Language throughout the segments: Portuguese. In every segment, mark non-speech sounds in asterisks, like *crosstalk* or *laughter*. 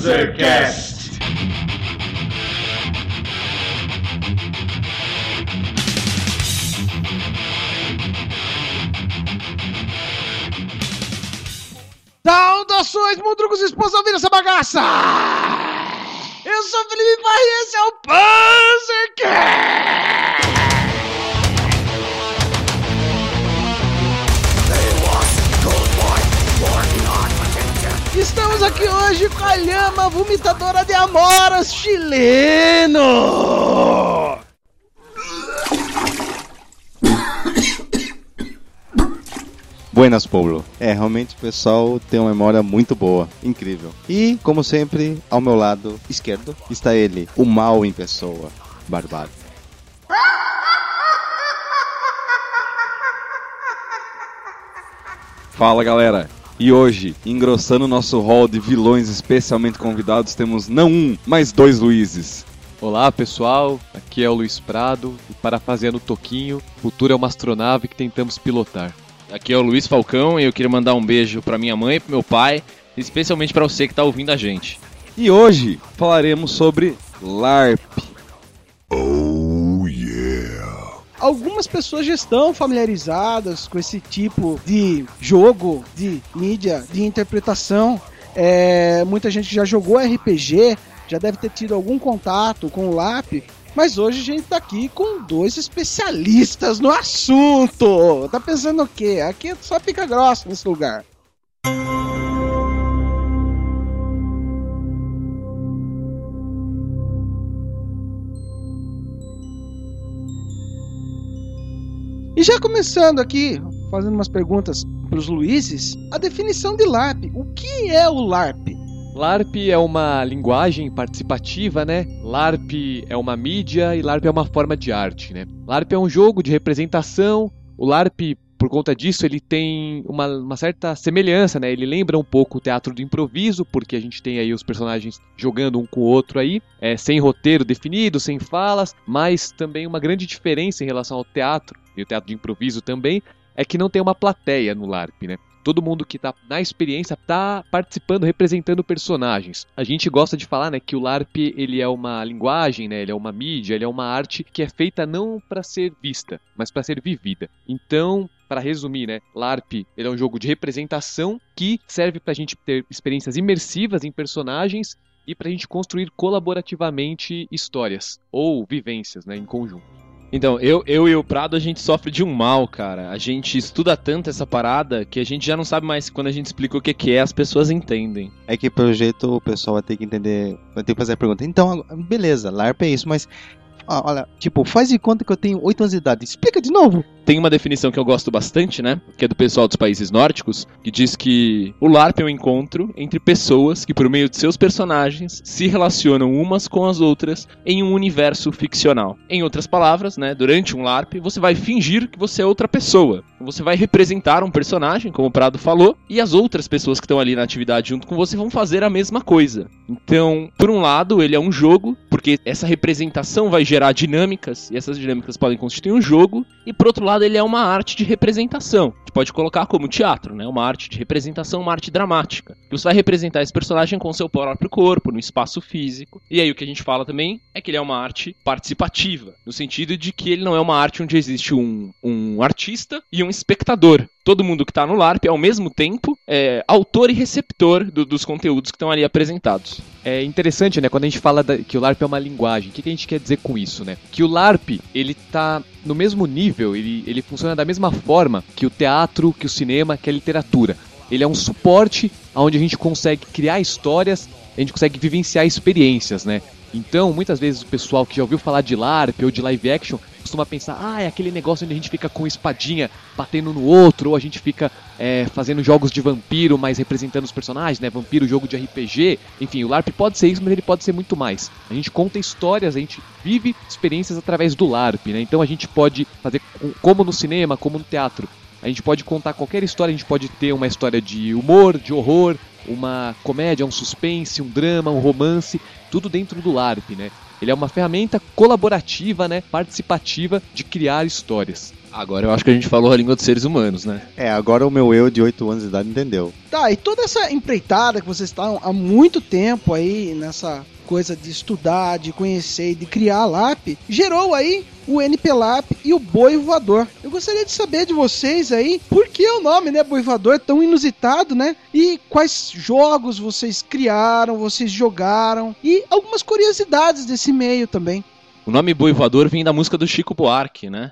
Panzercast. Saudações, mundrucos e esposa ouvindo essa bagaça! Eu sou Felipe Barra e esse é o Panzercast! Estamos aqui hoje com a lhama vomitadora de amoras chileno! Buenas, Paulo. É, realmente o pessoal tem uma memória muito boa, incrível. E, como sempre, ao meu lado esquerdo está ele, o mal em pessoa, Barbado. Fala galera! E hoje, engrossando nosso hall de vilões especialmente convidados, temos não um, mas dois Luizes. Olá pessoal, aqui é o Luiz Prado e parafraseando o Toquinho, futuro é uma astronave que tentamos pilotar. Aqui é o Luiz Falcão e eu queria mandar um beijo pra minha mãe e pro meu pai, especialmente pra você que tá ouvindo a gente. E hoje falaremos sobre LARP. Algumas pessoas já estão familiarizadas com esse tipo de jogo, de mídia, de interpretação. É, muita gente já jogou RPG, já deve ter tido algum contato com o LAP. Mas hoje a gente tá aqui com dois especialistas no assunto. Tá pensando o quê? Aqui só pica grossa nesse lugar. E já começando aqui, fazendo umas perguntas para os Luizes, a definição de LARP. O que é o LARP? LARP é uma linguagem participativa, né? LARP é uma mídia e LARP é uma forma de arte, né? LARP é um jogo de representação. O LARP, por conta disso, ele tem uma, uma certa semelhança, né? Ele lembra um pouco o teatro do improviso, porque a gente tem aí os personagens jogando um com o outro aí, é, sem roteiro definido, sem falas, mas também uma grande diferença em relação ao teatro, e o teatro de improviso também, é que não tem uma plateia no LARP, né? todo mundo que tá na experiência tá participando, representando personagens. A gente gosta de falar, né, que o LARP ele é uma linguagem, né, ele é uma mídia, ele é uma arte que é feita não para ser vista, mas para ser vivida. Então, para resumir, né, LARP ele é um jogo de representação que serve para a gente ter experiências imersivas em personagens e para a gente construir colaborativamente histórias ou vivências, né, em conjunto. Então, eu, eu e o Prado, a gente sofre de um mal, cara. A gente estuda tanto essa parada que a gente já não sabe mais quando a gente explica o que, que é, as pessoas entendem. É que pelo jeito o pessoal vai ter que entender, vai ter que fazer a pergunta. Então, beleza, LARP é isso, mas olha, tipo, faz de conta que eu tenho 8 anos de idade. Explica de novo. Tem uma definição que eu gosto bastante, né? Que é do pessoal dos países nórdicos, que diz que o LARP é um encontro entre pessoas que, por meio de seus personagens, se relacionam umas com as outras em um universo ficcional. Em outras palavras, né? Durante um LARP, você vai fingir que você é outra pessoa. Você vai representar um personagem, como o Prado falou, e as outras pessoas que estão ali na atividade junto com você vão fazer a mesma coisa. Então, por um lado, ele é um jogo, porque essa representação vai gerar dinâmicas, e essas dinâmicas podem constituir um jogo, e por outro lado, ele é uma arte de representação. A gente pode colocar como teatro, né? Uma arte de representação, uma arte dramática. Você vai representar esse personagem com seu próprio corpo, no espaço físico. E aí o que a gente fala também é que ele é uma arte participativa, no sentido de que ele não é uma arte onde existe um, um artista e um espectador. Todo mundo que está no LARP ao mesmo tempo é, autor e receptor do, dos conteúdos que estão ali apresentados. É interessante, né, quando a gente fala da, que o LARP é uma linguagem. O que, que a gente quer dizer com isso, né? Que o LARP, ele tá no mesmo nível, ele, ele funciona da mesma forma que o teatro, que o cinema, que a literatura. Ele é um suporte onde a gente consegue criar histórias, a gente consegue vivenciar experiências, né? Então, muitas vezes o pessoal que já ouviu falar de LARP ou de live action costuma pensar, ah, é aquele negócio onde a gente fica com espadinha batendo no outro, ou a gente fica é, fazendo jogos de vampiro, mas representando os personagens, né? Vampiro, jogo de RPG. Enfim, o LARP pode ser isso, mas ele pode ser muito mais. A gente conta histórias, a gente vive experiências através do LARP, né? Então a gente pode fazer como no cinema, como no teatro. A gente pode contar qualquer história, a gente pode ter uma história de humor, de horror, uma comédia, um suspense, um drama, um romance, tudo dentro do LARP, né? Ele é uma ferramenta colaborativa, né, participativa de criar histórias. Agora eu acho que a gente falou a língua dos seres humanos, né? É, agora o meu eu de 8 anos de idade entendeu. Tá, e toda essa empreitada que vocês estão há muito tempo aí nessa coisa de estudar, de conhecer e de criar LAP, gerou aí o NPLAP e o Boi Voador. Eu gostaria de saber de vocês aí, por que o nome, né, Boi Voador, tão inusitado, né? E quais jogos vocês criaram, vocês jogaram e algumas curiosidades desse meio também. O nome Boi Voador vem da música do Chico Buarque, né?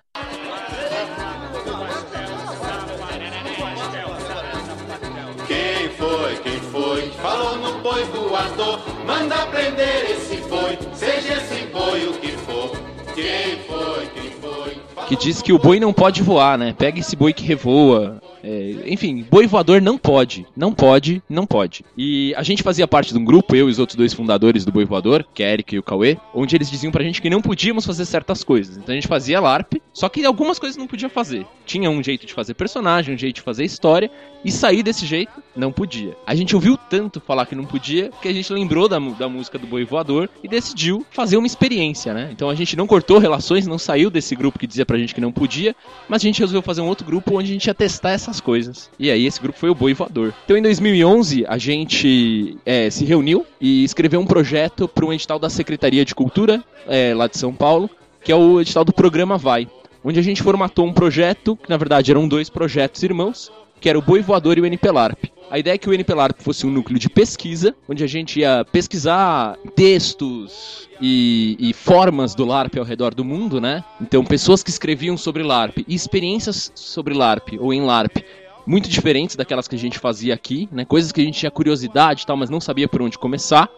Que diz que o boi não pode voar, né? Pega esse boi que revoa. É, enfim, boi voador não pode. Não pode, não pode. E a gente fazia parte de um grupo, eu e os outros dois fundadores do Boi Voador, que é Eric e o Cauê, onde eles diziam pra gente que não podíamos fazer certas coisas. Então a gente fazia LARP, só que algumas coisas não podia fazer. Tinha um jeito de fazer personagem, um jeito de fazer história, e sair desse jeito não podia. A gente ouviu tanto falar que não podia que a gente lembrou da, da música do Boi Voador e decidiu fazer uma experiência, né? Então a gente não cortou relações, não saiu desse grupo que dizia pra gente que não podia, mas a gente resolveu fazer um outro grupo onde a gente ia testar essas coisas. E aí esse grupo foi o Boi Voador. Então em 2011 a gente é, se reuniu e escreveu um projeto para um edital da Secretaria de Cultura é, lá de São Paulo, que é o edital do programa Vai. Onde a gente formatou um projeto, que na verdade eram dois projetos irmãos, que era o Boi Voador e o NPLARP. A ideia é que o NPLARP fosse um núcleo de pesquisa, onde a gente ia pesquisar textos e, e formas do LARP ao redor do mundo, né? Então, pessoas que escreviam sobre LARP e experiências sobre LARP ou em LARP muito diferentes daquelas que a gente fazia aqui, né? Coisas que a gente tinha curiosidade e tal, mas não sabia por onde começar.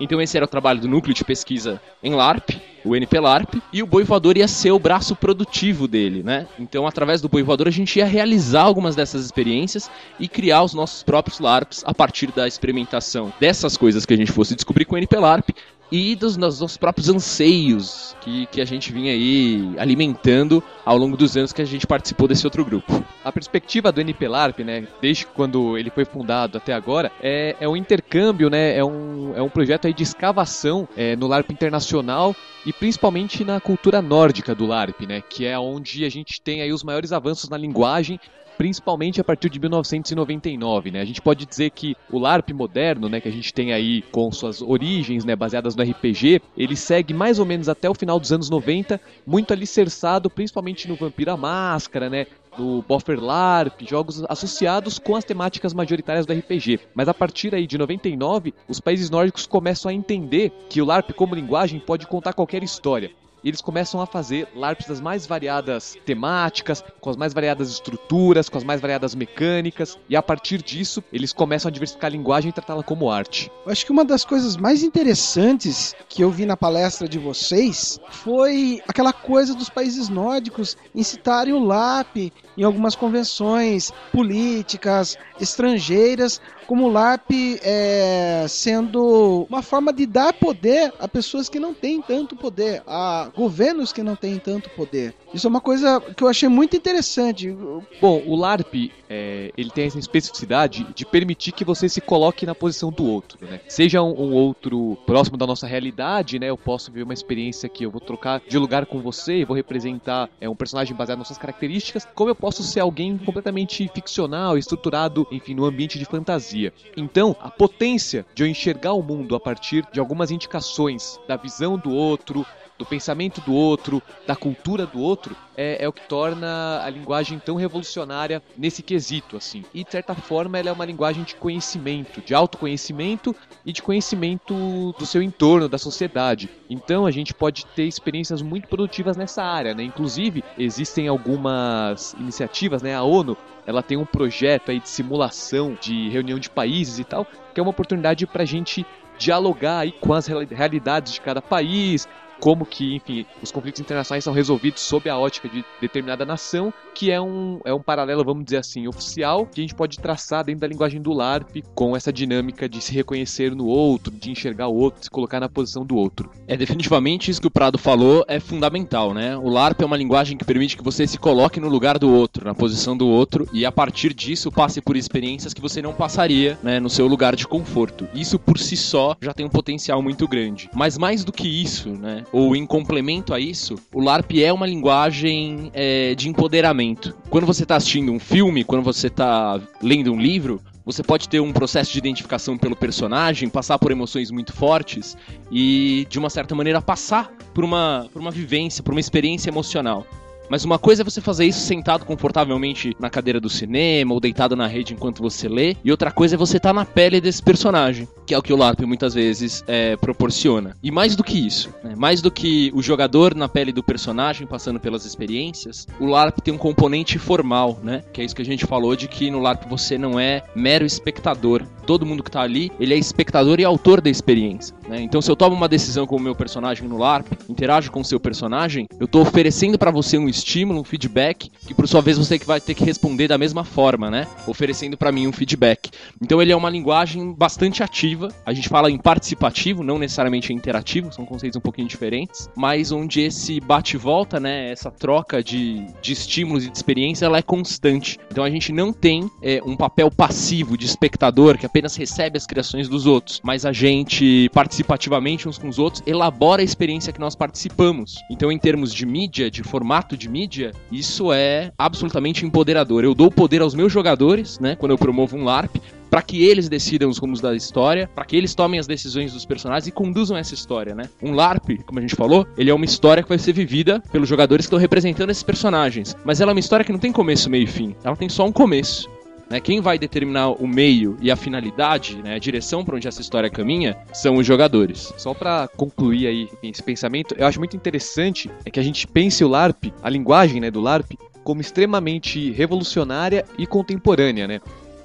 Então esse era o trabalho do núcleo de pesquisa em LARP, o NPLARP, e o Boi Voador ia ser o braço produtivo dele, né? Então através do Boi Voador a gente ia realizar algumas dessas experiências e criar os nossos próprios LARPs a partir da experimentação dessas coisas que a gente fosse descobrir com o NPLARP e dos nos- nossos próprios anseios que, que a gente vinha aí alimentando ao longo dos anos que a gente participou desse outro grupo. A perspectiva do NPLARP, né, desde quando ele foi fundado até agora, é, é um intercâmbio, né, é um, é um projeto aí de escavação é, no LARP internacional e principalmente na cultura nórdica do LARP, né, que é onde a gente tem aí os maiores avanços na linguagem principalmente a partir de 1999, né? A gente pode dizer que o LARP moderno, né, que a gente tem aí com suas origens, né, baseadas no RPG, ele segue mais ou menos até o final dos anos 90, muito alicerçado principalmente no Vampira Máscara, né, no Boffer LARP, jogos associados com as temáticas majoritárias do RPG. Mas a partir aí de 99, os países nórdicos começam a entender que o LARP como linguagem pode contar qualquer história. E eles começam a fazer LARPs das mais variadas temáticas, com as mais variadas estruturas, com as mais variadas mecânicas, e a partir disso, eles começam a diversificar a linguagem e tratá-la como arte. Eu acho que uma das coisas mais interessantes que eu vi na palestra de vocês foi aquela coisa dos países nórdicos incitarem o LAP em algumas convenções políticas estrangeiras, como o LARP é, sendo uma forma de dar poder a pessoas que não têm tanto poder, a governos que não têm tanto poder. Isso é uma coisa que eu achei muito interessante. Bom, o LARP, é, ele tem essa especificidade de permitir que você se coloque na posição do outro, né? Seja um, um outro próximo da nossa realidade, né? Eu posso ver uma experiência que eu vou trocar de lugar com você vou representar é, um personagem baseado nas suas características, como eu posso ser alguém completamente ficcional, estruturado, enfim, no ambiente de fantasia. Então, a potência de eu enxergar o mundo a partir de algumas indicações da visão do outro, do pensamento do outro, da cultura do outro, é, é o que torna a linguagem tão revolucionária nesse quesito, assim. E, de certa forma, ela é uma linguagem de conhecimento, de autoconhecimento e de conhecimento do seu entorno, da sociedade. Então, a gente pode ter experiências muito produtivas nessa área, né? Inclusive, existem algumas iniciativas, né? A ONU, ela tem um projeto aí de simulação de reunião de países e tal, que é uma oportunidade para a gente dialogar aí com as reali- realidades de cada país, como que, enfim, os conflitos internacionais são resolvidos sob a ótica de determinada nação, que é um, é um paralelo, vamos dizer assim, oficial, que a gente pode traçar dentro da linguagem do LARP com essa dinâmica de se reconhecer no outro, de enxergar o outro, de se colocar na posição do outro. É definitivamente isso que o Prado falou é fundamental, né? O LARP é uma linguagem que permite que você se coloque no lugar do outro, na posição do outro, e a partir disso passe por experiências que você não passaria, né, no seu lugar de conforto. Isso por si só já tem um potencial muito grande. Mas mais do que isso, né? Ou em complemento a isso, o LARP é uma linguagem é, de empoderamento. Quando você está assistindo um filme, quando você está lendo um livro, você pode ter um processo de identificação pelo personagem, passar por emoções muito fortes e, de uma certa maneira, passar por uma, por uma vivência, por uma experiência emocional. Mas uma coisa é você fazer isso sentado confortavelmente na cadeira do cinema ou deitado na rede enquanto você lê, e outra coisa é você estar tá na pele desse personagem, que é o que o LARP muitas vezes é, proporciona. E mais do que isso, né, mais do que o jogador na pele do personagem passando pelas experiências, o LARP tem um componente formal, né? Que é isso que a gente falou de que no LARP você não é mero espectador. Todo mundo que tá ali, ele é espectador e autor da experiência. Né? Então, se eu tomo uma decisão com o meu personagem no LARP, interajo com o seu personagem, eu estou oferecendo para você um estímulo, um feedback, que por sua vez você vai ter que responder da mesma forma, né? Oferecendo para mim um feedback. Então ele é uma linguagem bastante ativa. A gente fala em participativo, não necessariamente interativo, são conceitos um pouquinho diferentes, mas onde esse bate-volta, né, essa troca de, de estímulos e de experiência, ela é constante. Então a gente não tem é, um papel passivo de espectador que apenas recebe as criações dos outros, mas a gente participativamente uns com os outros elabora a experiência que nós participamos. Então em termos de mídia, de formato de mídia, isso é absolutamente empoderador. Eu dou poder aos meus jogadores, né, quando eu promovo um LARP, para que eles decidam os rumos da história, para que eles tomem as decisões dos personagens e conduzam essa história, né? Um LARP, como a gente falou, ele é uma história que vai ser vivida pelos jogadores que estão representando esses personagens, mas ela é uma história que não tem começo, meio e fim. Ela tem só um começo. Né? Quem vai determinar o meio e a finalidade, né, a direção para onde essa história caminha, são os jogadores. Só para concluir aí esse pensamento, eu acho muito interessante é que a gente pense o LARP, a linguagem né, do LARP, como extremamente revolucionária e contemporânea, né?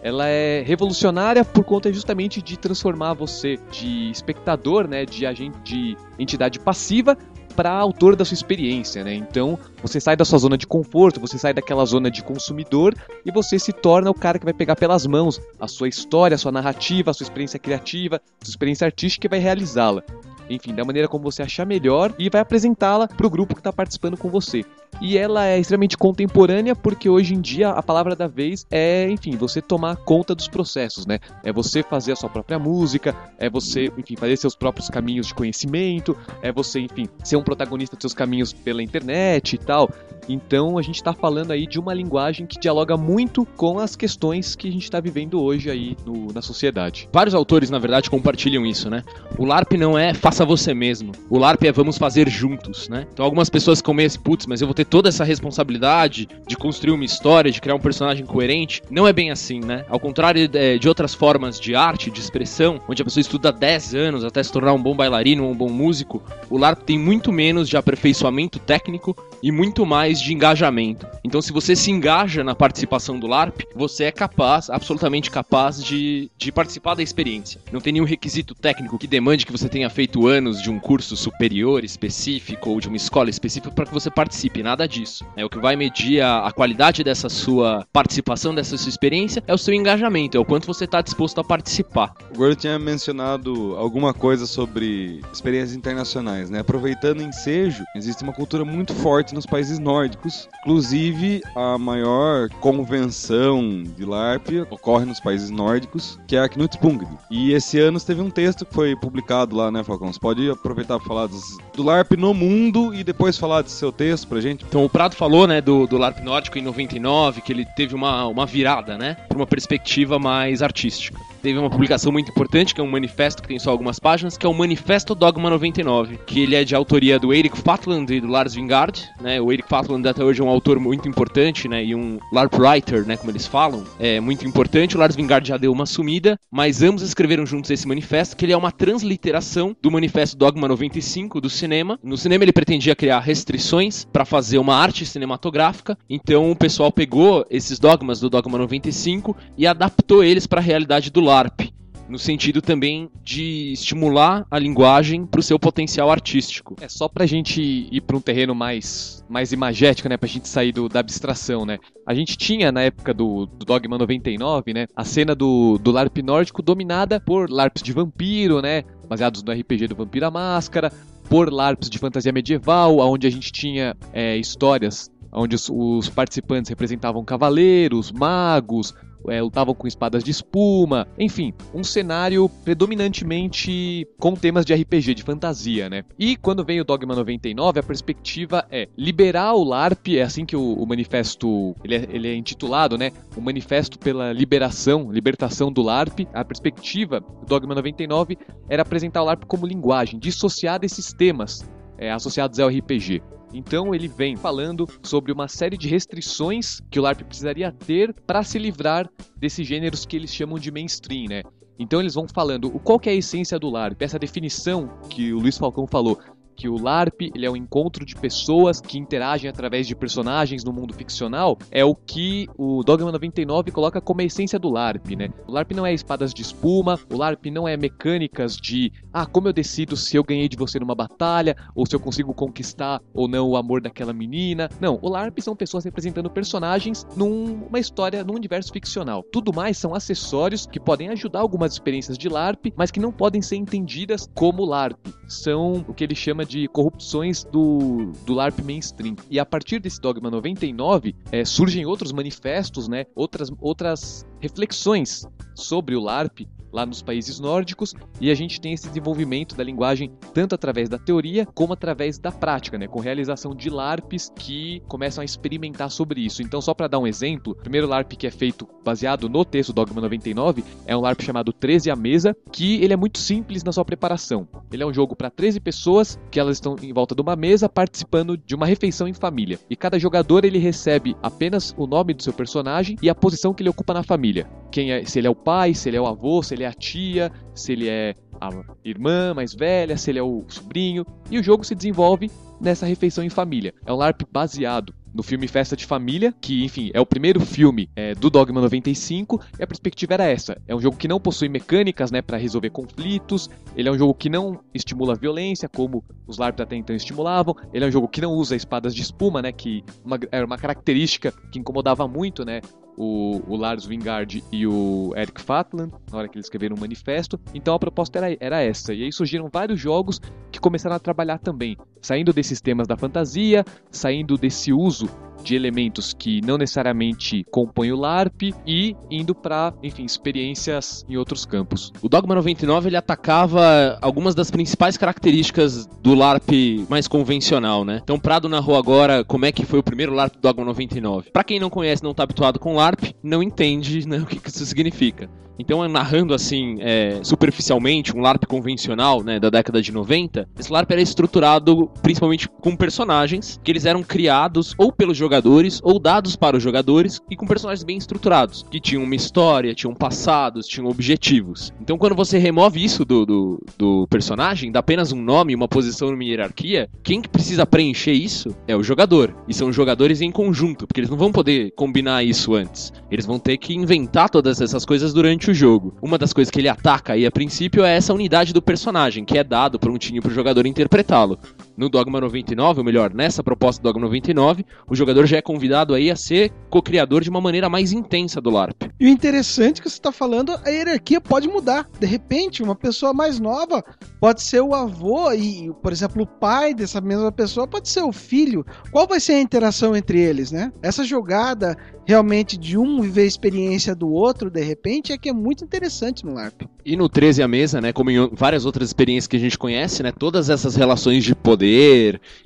ela é revolucionária por conta justamente de transformar você de espectador, né, de agente de entidade passiva para autor da sua experiência, né? Então, você sai da sua zona de conforto, você sai daquela zona de consumidor e você se torna o cara que vai pegar pelas mãos a sua história, a sua narrativa, a sua experiência criativa, a sua experiência artística e vai realizá-la enfim, da maneira como você achar melhor e vai apresentá-la para o grupo que está participando com você. E ela é extremamente contemporânea porque hoje em dia a palavra da vez é, enfim, você tomar conta dos processos, né? É você fazer a sua própria música, é você, enfim, fazer seus próprios caminhos de conhecimento, é você, enfim, ser um protagonista dos seus caminhos pela internet e tal. Então a gente está falando aí de uma linguagem que dialoga muito com as questões que a gente está vivendo hoje aí no, na sociedade. Vários autores, na verdade, compartilham isso, né? O LARP não é faça você mesmo. O LARP é vamos fazer juntos, né? Então algumas pessoas comem esse putz, mas eu vou ter toda essa responsabilidade de construir uma história, de criar um personagem coerente. Não é bem assim, né? Ao contrário de, de outras formas de arte, de expressão, onde a pessoa estuda 10 anos até se tornar um bom bailarino, um bom músico, o LARP tem muito menos de aperfeiçoamento técnico e muito mais de engajamento. Então, se você se engaja na participação do LARP, você é capaz, absolutamente capaz, de, de participar da experiência. Não tem nenhum requisito técnico que demande que você tenha feito anos de um curso superior específico ou de uma escola específica para que você participe. Nada disso. É o que vai medir a, a qualidade dessa sua participação, dessa sua experiência, é o seu engajamento, é o quanto você está disposto a participar. O Gordo tinha mencionado alguma coisa sobre experiências internacionais, né? Aproveitando o ensejo, existe uma cultura muito forte nos países nórdicos. Inclusive, a maior convenção de LARP ocorre nos países nórdicos, que é a Knutspunkt. E esse ano teve um texto que foi publicado lá, né, Falcão? Você pode aproveitar para falar dos, do LARP no mundo e depois falar do seu texto pra gente? Então, o Prado falou, né, do, do LARP nórdico em 99, que ele teve uma, uma virada, né, para uma perspectiva mais artística teve uma publicação muito importante, que é um manifesto que tem só algumas páginas, que é o Manifesto Dogma 99, que ele é de autoria do Eric Fatland e do Lars Vingard, né? O Eric Fatland até hoje é um autor muito importante, né? E um LARP writer, né? Como eles falam, é muito importante. O Lars Vingard já deu uma sumida, mas ambos escreveram juntos esse manifesto, que ele é uma transliteração do Manifesto Dogma 95 do cinema. No cinema ele pretendia criar restrições para fazer uma arte cinematográfica, então o pessoal pegou esses dogmas do Dogma 95 e adaptou eles para a realidade do LARP LARP, no sentido também de estimular a linguagem para o seu potencial artístico. É só para a gente ir para um terreno mais, mais imagético, né, para a gente sair do, da abstração, né. A gente tinha na época do, do Dogma 99, né, a cena do, do LARP nórdico dominada por LARPs de vampiro, né, baseados no RPG do Vampiro à Máscara, por LARPs de fantasia medieval, onde a gente tinha é, histórias onde os, os participantes representavam cavaleiros, magos, é, lutavam com espadas de espuma, enfim, um cenário predominantemente com temas de RPG, de fantasia, né? E quando vem o Dogma 99, a perspectiva é liberar o LARP, é assim que o, o manifesto, ele é, ele é intitulado, né? O Manifesto pela Liberação, Libertação do LARP. A perspectiva do Dogma 99 era apresentar o LARP como linguagem, dissociar desses temas é, associados ao RPG. Então ele vem falando sobre uma série de restrições que o LARP precisaria ter para se livrar desses gêneros que eles chamam de mainstream, né? Então eles vão falando o qual é a essência do LARP, essa definição que o Luiz Falcão falou, que o LARP ele é um encontro de pessoas que interagem através de personagens no mundo ficcional, é o que o Dogma 99 coloca como a essência do LARP, né? O LARP não é espadas de espuma, o LARP não é mecânicas de, ah, como eu decido se eu ganhei de você numa batalha, ou se eu consigo conquistar ou não o amor daquela menina. Não, o LARP são pessoas representando personagens numa história, num universo ficcional. Tudo mais são acessórios que podem ajudar algumas experiências de LARP, mas que não podem ser entendidas como LARP. São o que ele chama de corrupções do, do LARP mainstream. E a partir desse Dogma 99, é, surgem outros manifestos, né? Outras, outras reflexões sobre o LARP lá nos países nórdicos, e a gente tem esse desenvolvimento da linguagem tanto através da teoria como através da prática, né, com realização de LARPs que começam a experimentar sobre isso. Então, só para dar um exemplo, o primeiro LARP que é feito baseado no texto Dogma 99 é um LARP chamado 13 à mesa, que ele é muito simples na sua preparação. Ele é um jogo para 13 pessoas que elas estão em volta de uma mesa participando de uma refeição em família. E cada jogador ele recebe apenas o nome do seu personagem e a posição que ele ocupa na família. Quem é, se ele é o pai, se ele é o avô, se ele é a tia, se ele é a irmã mais velha, se ele é o sobrinho. E o jogo se desenvolve nessa refeição em família. É um LARP baseado no filme Festa de Família, que, enfim, é o primeiro filme é, do Dogma 95, e a perspectiva era essa. É um jogo que não possui mecânicas, né, para resolver conflitos, ele é um jogo que não estimula a violência, como os LARPs até então estimulavam, ele é um jogo que não usa espadas de espuma, né, que uma, era uma característica que incomodava muito, né, o, o Lars Wingard e o Eric Fatland, na hora que eles escreveram o manifesto. Então a proposta era, era essa. E aí surgiram vários jogos que começaram a trabalhar também, saindo desses temas da fantasia, saindo desse uso de elementos que não necessariamente compõem o LARP e indo para, enfim, experiências em outros campos. O Dogma 99 ele atacava algumas das principais características do LARP mais convencional, né? Então Prado narrou agora como é que foi o primeiro LARP do Dogma 99. Para quem não conhece, não tá habituado com LARP, não entende né, *laughs* o que isso significa. Então, narrando assim, é, superficialmente, um LARP convencional, né, da década de 90, esse LARP era estruturado principalmente com personagens que eles eram criados ou pelos jogadores ou dados para os jogadores e com personagens bem estruturados, que tinham uma história, tinham passados, tinham objetivos. Então, quando você remove isso do, do, do personagem, dá apenas um nome, uma posição numa hierarquia, quem que precisa preencher isso é o jogador. E são jogadores em conjunto, porque eles não vão poder combinar isso antes. Eles vão ter que inventar todas essas coisas durante o jogo. Uma das coisas que ele ataca aí a princípio é essa unidade do personagem, que é dado prontinho pro jogador interpretá-lo. No Dogma 99, ou melhor, nessa proposta do Dogma 99, o jogador já é convidado aí a ser co-criador de uma maneira mais intensa do LARP. E o interessante que você está falando, a hierarquia pode mudar. De repente, uma pessoa mais nova pode ser o avô e, por exemplo, o pai dessa mesma pessoa pode ser o filho. Qual vai ser a interação entre eles, né? Essa jogada realmente de um viver a experiência do outro, de repente, é que é muito interessante no LARP. E no 13 a mesa, né, como em várias outras experiências que a gente conhece, né, todas essas relações de poder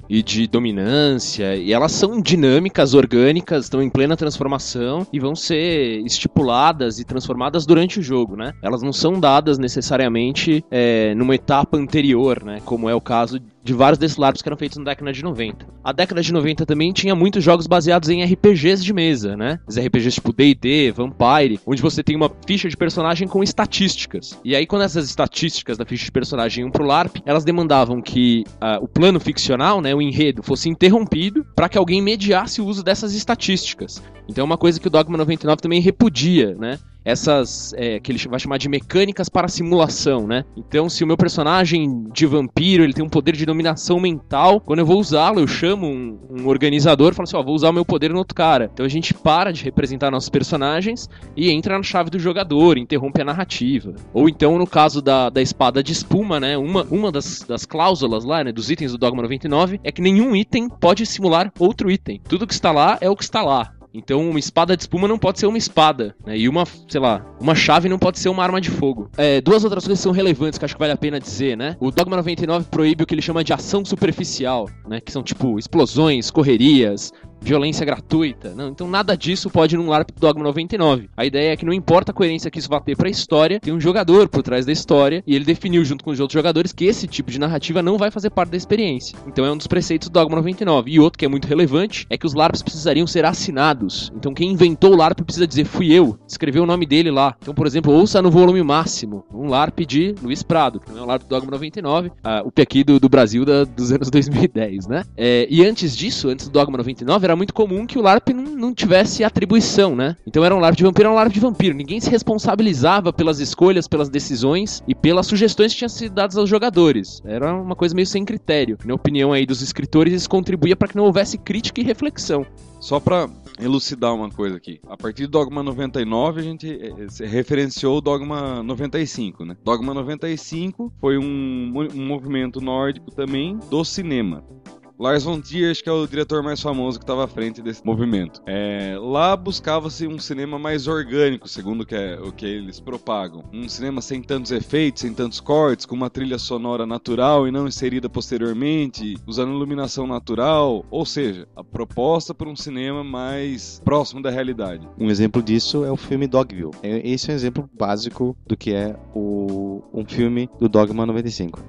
e de dominância, e elas são dinâmicas, orgânicas, estão em plena transformação e vão ser estipuladas e transformadas durante o jogo, né? Elas não são dadas necessariamente é, numa etapa anterior, né, como é o caso de vários desses LARPs que eram feitos na década de 90. A década de 90 também tinha muitos jogos baseados em RPGs de mesa, né? Os RPGs tipo D&D, Vampire, onde você tem uma ficha de personagem com estatísticas. E aí quando essas estatísticas da ficha de personagem iam pro LARP, elas demandavam que uh, o plano ficcional, né, o enredo, fosse interrompido para que alguém mediasse o uso dessas estatísticas. Então é uma coisa que o Dogma 99 também repudia, né? Essas é, que ele vai chamar de mecânicas para simulação, né? Então, se o meu personagem de vampiro ele tem um poder de dominação mental, quando eu vou usá-lo, eu chamo um, um organizador falo assim: ó, vou usar o meu poder no outro cara. Então a gente para de representar nossos personagens e entra na chave do jogador, interrompe a narrativa. Ou então, no caso da, da espada de espuma, né? Uma, uma das, das cláusulas lá, né? Dos itens do Dogma 99 é que nenhum item pode simular outro item. Tudo que está lá é o que está lá. Então uma espada de espuma não pode ser uma espada, né? E uma, sei lá, uma chave não pode ser uma arma de fogo. É, duas outras coisas são relevantes que acho que vale a pena dizer, né? O Dogma 99 proíbe o que ele chama de ação superficial, né? Que são tipo explosões, correrias, violência gratuita. Não, então nada disso pode do Dogma 99. A ideia é que não importa a coerência que isso vai ter pra história, tem um jogador por trás da história e ele definiu junto com os outros jogadores que esse tipo de narrativa não vai fazer parte da experiência. Então é um dos preceitos do Dogma 99. E outro que é muito relevante é que os LARPs precisariam ser assinados. Então quem inventou o LARP precisa dizer fui eu, escreveu o nome dele lá. Então, por exemplo, ouça no volume máximo um LARP de Luiz Prado, que não é um LARP do Dogma 99, ah, o aqui do, do Brasil da, dos anos 2010, né? É, e antes disso, antes do Dogma 99, era muito comum que o LARP não, não tivesse atribuição, né? Então era um LARP de vampiro, era um LARP de vampiro. Ninguém se responsabilizava pelas escolhas, pelas decisões e pelas sugestões que tinham sido dadas aos jogadores. Era uma coisa meio sem critério. Na opinião aí dos escritores, isso contribuía para que não houvesse crítica e reflexão. Só pra elucidar uma coisa aqui. A partir do Dogma 99, a gente eh, eh, referenciou o Dogma 95, né? Dogma 95 foi um, um movimento nórdico também do cinema. Lars von Trier, acho que é o diretor mais famoso que estava à frente desse movimento. É, lá buscava-se um cinema mais orgânico, segundo o que, é- o que eles propagam. Um cinema sem tantos efeitos, sem tantos cortes, com uma trilha sonora natural e não inserida posteriormente, usando iluminação natural. Ou seja, a proposta para um cinema mais próximo da realidade. Um exemplo disso é o filme Dogville. É- Esse é um exemplo básico do que é o, um filme do Dogma 95.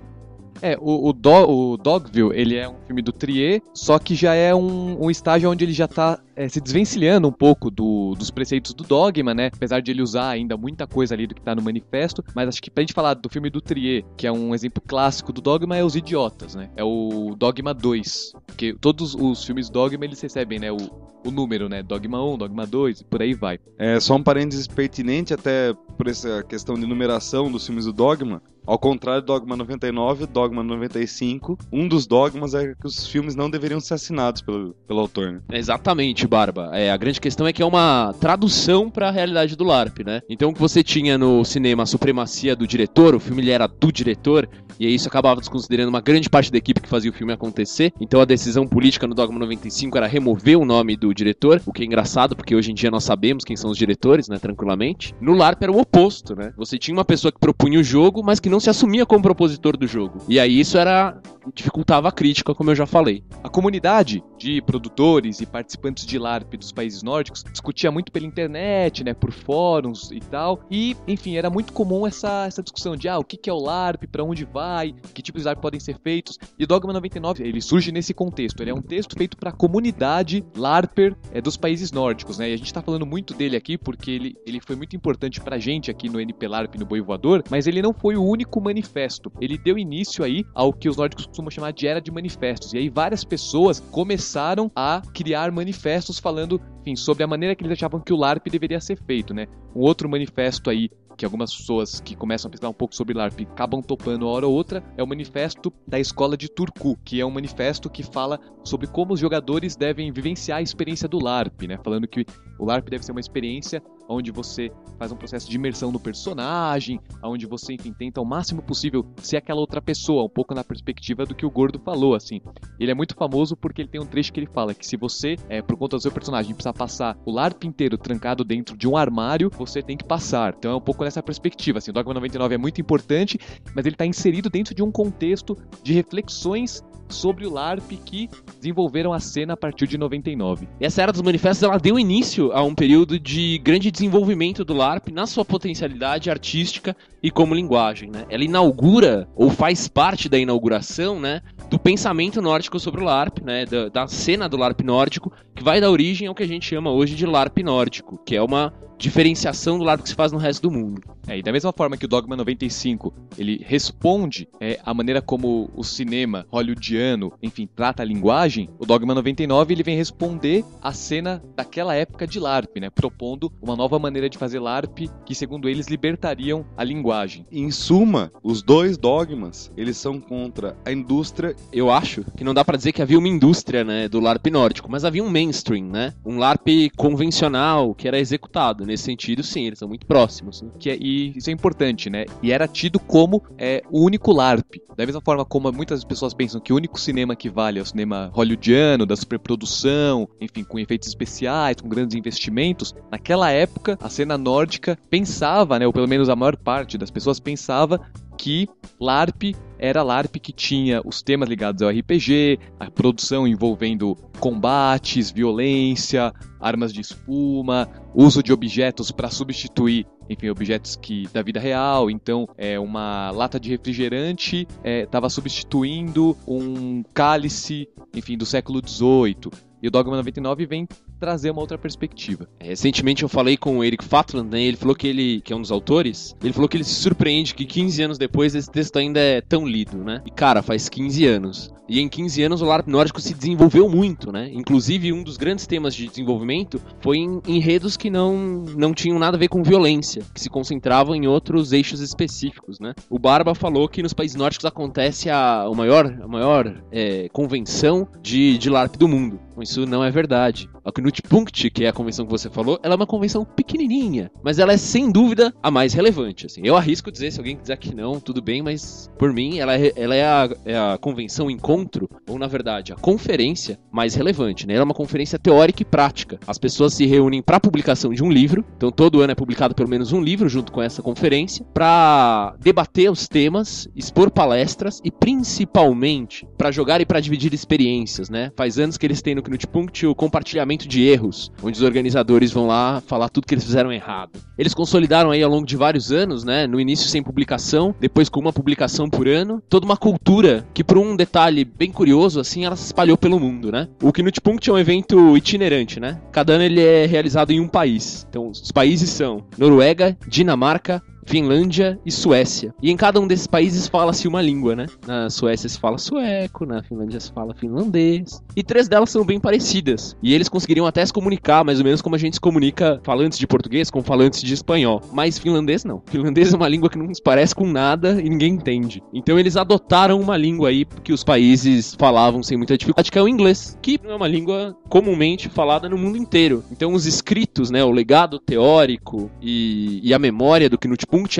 É, o, o, Do- o Dogville, ele é um filme do Trier, só que já é um, um estágio onde ele já tá é, se desvencilhando um pouco do- dos preceitos do Dogma, né? Apesar de ele usar ainda muita coisa ali do que tá no manifesto, mas acho que pra gente falar do filme do Trier, que é um exemplo clássico do Dogma, é Os Idiotas, né? É o Dogma 2, porque todos os filmes Dogma, eles recebem, né, o, o número, né? Dogma 1, Dogma 2, e por aí vai. É só um parênteses pertinente até por essa questão de numeração dos filmes do Dogma. Ao contrário do Dogma 99 e Dogma 95, um dos dogmas é que os filmes não deveriam ser assinados pelo, pelo autor. Né? Exatamente, Barba. É, a grande questão é que é uma tradução para a realidade do LARP, né? Então o que você tinha no cinema a supremacia do diretor, o filme ele era do diretor, e aí isso acabava desconsiderando uma grande parte da equipe que fazia o filme acontecer. Então a decisão política no Dogma 95 era remover o nome do diretor, o que é engraçado, porque hoje em dia nós sabemos quem são os diretores, né, tranquilamente. No LARP era o oposto, né? Você tinha uma pessoa que propunha o jogo, mas que não se assumia como propositor do jogo. E aí isso era dificultava a crítica, como eu já falei. A comunidade de produtores e participantes de LARP dos países nórdicos discutia muito pela internet, né, por fóruns e tal. E, enfim, era muito comum essa, essa discussão de ah, o que é o LARP, para onde vai, que tipos de LARP podem ser feitos. E o Dogma 99, ele surge nesse contexto. Ele é um texto feito para a comunidade LARPer é, dos países nórdicos, né? E a gente tá falando muito dele aqui porque ele, ele foi muito importante pra gente aqui no NP LARP no Boi Voador, mas ele não foi o único manifesto. Ele deu início aí ao que os nórdicos costumam chamar de era de manifestos. E aí várias pessoas começaram a criar manifestos falando, enfim, sobre a maneira que eles achavam que o LARP deveria ser feito, né? Um outro manifesto aí que algumas pessoas que começam a pesquisar um pouco sobre LARP acabam topando uma hora ou outra, é o manifesto da escola de Turku, que é um manifesto que fala sobre como os jogadores devem vivenciar a experiência do LARP, né? Falando que o LARP deve ser uma experiência onde você faz um processo de imersão no personagem, onde você, enfim, tenta ao máximo possível ser aquela outra pessoa, um pouco na perspectiva do que o Gordo falou, assim. Ele é muito famoso porque ele tem um trecho que ele fala que se você, é, por conta do seu personagem, precisar passar o LARP inteiro trancado dentro de um armário, você tem que passar. Então é um pouco nessa perspectiva, assim, o Dogma 99 é muito importante, mas ele está inserido dentro de um contexto de reflexões sobre o LARP que desenvolveram a cena a partir de 99. Essa era dos manifestos ela deu início a um período de grande desenvolvimento do LARP na sua potencialidade artística e como linguagem. Né? Ela inaugura, ou faz parte da inauguração, né, do pensamento nórdico sobre o LARP, né, da, da cena do LARP nórdico, que vai dar origem ao que a gente chama hoje de LARP nórdico, que é uma diferenciação do LARP que se faz no resto do mundo. É, e da mesma forma que o Dogma 95 ele responde é, a maneira como o cinema hollywoodiano, enfim, trata a linguagem, o Dogma 99 ele vem responder a cena daquela época de LARP, né, propondo uma nova maneira de fazer LARP que, segundo eles, libertariam a linguagem. Em suma, os dois dogmas, eles são contra a indústria Eu acho que não dá pra dizer que havia uma indústria, né, do LARP nórdico, mas havia um mainstream, né, um LARP convencional que era executado. Nesse sentido, sim, eles são muito próximos. né? Que é- e isso é importante, né? E era tido como é, o único LARP. Da mesma forma como muitas pessoas pensam que o único cinema que vale é o cinema hollywoodiano, da superprodução, enfim, com efeitos especiais, com grandes investimentos, naquela época a cena nórdica pensava, né, ou pelo menos a maior parte das pessoas pensava que LARP era LARP que tinha os temas ligados ao RPG, a produção envolvendo combates, violência, armas de espuma, uso de objetos para substituir, enfim, objetos que da vida real. Então, é uma lata de refrigerante estava substituindo um cálice, enfim, do século XVIII. E o Dogma 99 vem trazer uma outra perspectiva. Recentemente eu falei com o Eric Fatland, né? Ele falou que ele, que é um dos autores, ele falou que ele se surpreende que 15 anos depois esse texto ainda é tão lido, né? E cara, faz 15 anos. E em 15 anos o LARP nórdico se desenvolveu muito, né? Inclusive um dos grandes temas de desenvolvimento foi em enredos que não, não tinham nada a ver com violência, que se concentravam em outros eixos específicos, né? O Barba falou que nos países nórdicos acontece a, o maior, a maior é, convenção de, de LARP do mundo. Isso não é verdade. A Knutpunkt, que é a convenção que você falou, ela é uma convenção pequenininha, mas ela é sem dúvida a mais relevante. Assim. Eu arrisco dizer, se alguém quiser que não, tudo bem, mas por mim ela é, ela é, a, é a convenção encontro, ou na verdade a conferência mais relevante. Né? Ela é uma conferência teórica e prática. As pessoas se reúnem para publicação de um livro, então todo ano é publicado pelo menos um livro junto com essa conferência, para debater os temas, expor palestras e principalmente para jogar e para dividir experiências. Né? Faz anos que eles têm no Knutpunkt o compartilhamento de erros, onde os organizadores vão lá falar tudo que eles fizeram errado. Eles consolidaram aí ao longo de vários anos, né? No início sem publicação, depois com uma publicação por ano, toda uma cultura que por um detalhe bem curioso assim, ela se espalhou pelo mundo, né? O Knutpunkt é um evento itinerante, né? Cada ano ele é realizado em um país. Então, os países são Noruega, Dinamarca, Finlândia e Suécia. E em cada um desses países fala-se uma língua, né? Na Suécia se fala sueco, na Finlândia se fala finlandês. E três delas são bem parecidas. E eles conseguiriam até se comunicar, mais ou menos como a gente se comunica falantes de português com falantes de espanhol. Mas finlandês não. Finlandês é uma língua que não se parece com nada e ninguém entende. Então eles adotaram uma língua aí que os países falavam sem muita dificuldade, que é o inglês, que é uma língua comumente falada no mundo inteiro. Então os escritos, né, o legado teórico e, e a memória do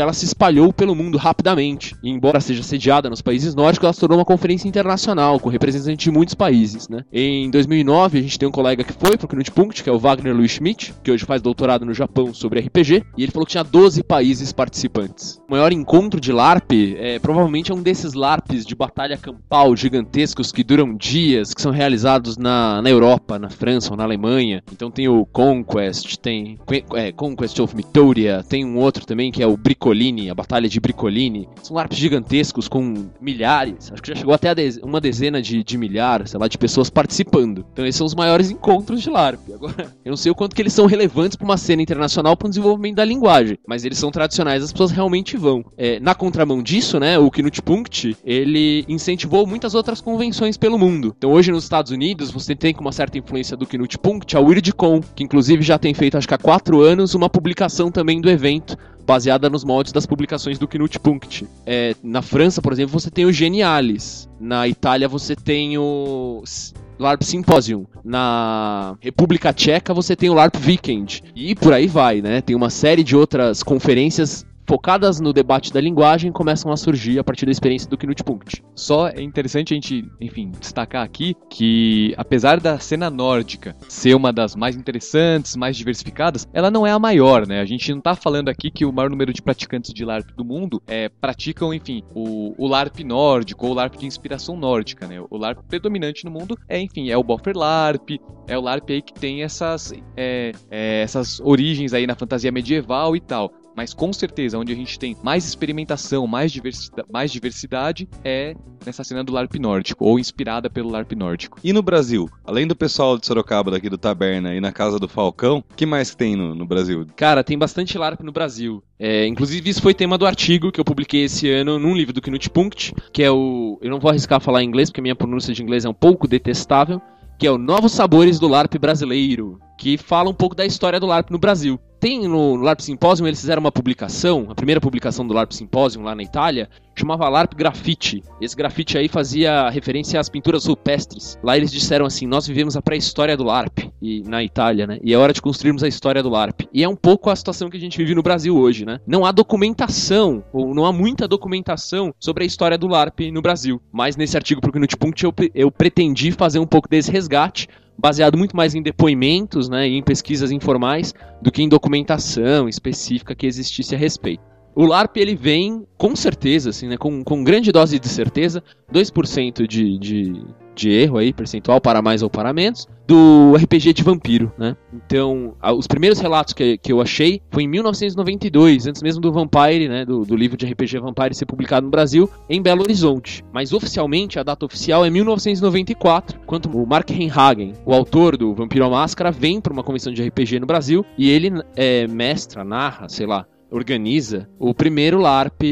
Ela se espalhou pelo mundo rapidamente. E embora seja sediada nos países nórdicos, ela se tornou uma conferência internacional, com representantes de muitos países, né? Em 2009, a gente tem um colega que foi pro Knutpunkt, que é o Wagner Louis Schmidt, que hoje faz doutorado no Japão sobre RPG, e ele falou que tinha 12 países participantes. O maior encontro de LARP é provavelmente é um desses LARPs de batalha campal gigantescos que duram dias, que são realizados na, na Europa, na França ou na Alemanha. Então tem o Conquest, tem é, Conquest of Mythoria, tem um outro também que é o Bricolini, a Batalha de Bricolini. São LARPs gigantescos com milhares, acho que já chegou até a dez- uma dezena de, de milhares, sei lá, de pessoas participando. Então esses são os maiores encontros de LARP. Agora, *laughs* eu não sei o quanto que eles são relevantes para uma cena internacional para o desenvolvimento da linguagem, mas eles são tradicionais, as pessoas realmente vão. É, na contramão disso, né, o Knutpunkt, ele incentivou muitas outras convenções pelo mundo. Então hoje nos Estados Unidos, você tem com uma certa influência do Knutpunkt a WeirdCon, que inclusive já tem feito, acho que há quatro anos, uma publicação também do evento, baseada nos moldes das publicações do Knutpunkt. É, na França, por exemplo, você tem o Genialis. Na Itália, você tem o LARP Symposium. Na República Tcheca, você tem o LARP Weekend. E por aí vai, né? Tem uma série de outras conferências focadas no debate da linguagem começam a surgir a partir da experiência do Knutpunkt. Só é interessante a gente, enfim, destacar aqui que, apesar da cena nórdica ser uma das mais interessantes, mais diversificadas, ela não é a maior, né? A gente não tá falando aqui que o maior número de praticantes de LARP do mundo é, praticam, enfim, o, o LARP nórdico ou o LARP de inspiração nórdica, né? O LARP predominante no mundo é, enfim, é o Boffer LARP, é o LARP aí que tem essas, é, é, essas origens aí na fantasia medieval e tal. Mas com certeza, onde a gente tem mais experimentação, mais, diversidade, mais diversidade, é nessa cena do LARP nórdico, ou inspirada pelo LARP nórdico. E no Brasil? Além do pessoal de Sorocaba daqui do Taberna e na Casa do Falcão, o que mais tem no, no Brasil? Cara, tem bastante LARP no Brasil. É, inclusive, isso foi tema do artigo que eu publiquei esse ano num livro do Knutpunkt, que é o. Eu não vou arriscar falar em inglês, porque minha pronúncia de inglês é um pouco detestável. Que é o Novos Sabores do LARP Brasileiro, que fala um pouco da história do LARP no Brasil. Tem no, LARP Symposium, eles fizeram uma publicação, a primeira publicação do LARP Symposium lá na Itália, chamava LARP Graffiti. Esse grafite aí fazia referência às pinturas rupestres. Lá eles disseram assim: nós vivemos a pré-história do LARP, e, na Itália, né? E é hora de construirmos a história do LARP. E é um pouco a situação que a gente vive no Brasil hoje, né? Não há documentação, ou não há muita documentação sobre a história do LARP no Brasil. Mas nesse artigo pro Knutpunkt eu, eu pretendi fazer um pouco desse resgate baseado muito mais em depoimentos né, e em pesquisas informais do que em documentação específica que existisse a respeito. O LARP ele vem com certeza, assim, né, com, com grande dose de certeza, 2% de, de, de erro aí, percentual, para mais ou para menos, do RPG de vampiro, né? Então, a, os primeiros relatos que, que eu achei foi em 1992, antes mesmo do Vampire, né, do, do livro de RPG Vampire ser publicado no Brasil, em Belo Horizonte. Mas oficialmente, a data oficial é 1994, quando o Mark Henhagen, o autor do Vampiro à Máscara, vem para uma convenção de RPG no Brasil e ele é, mestra, narra, sei lá, organiza o primeiro LARP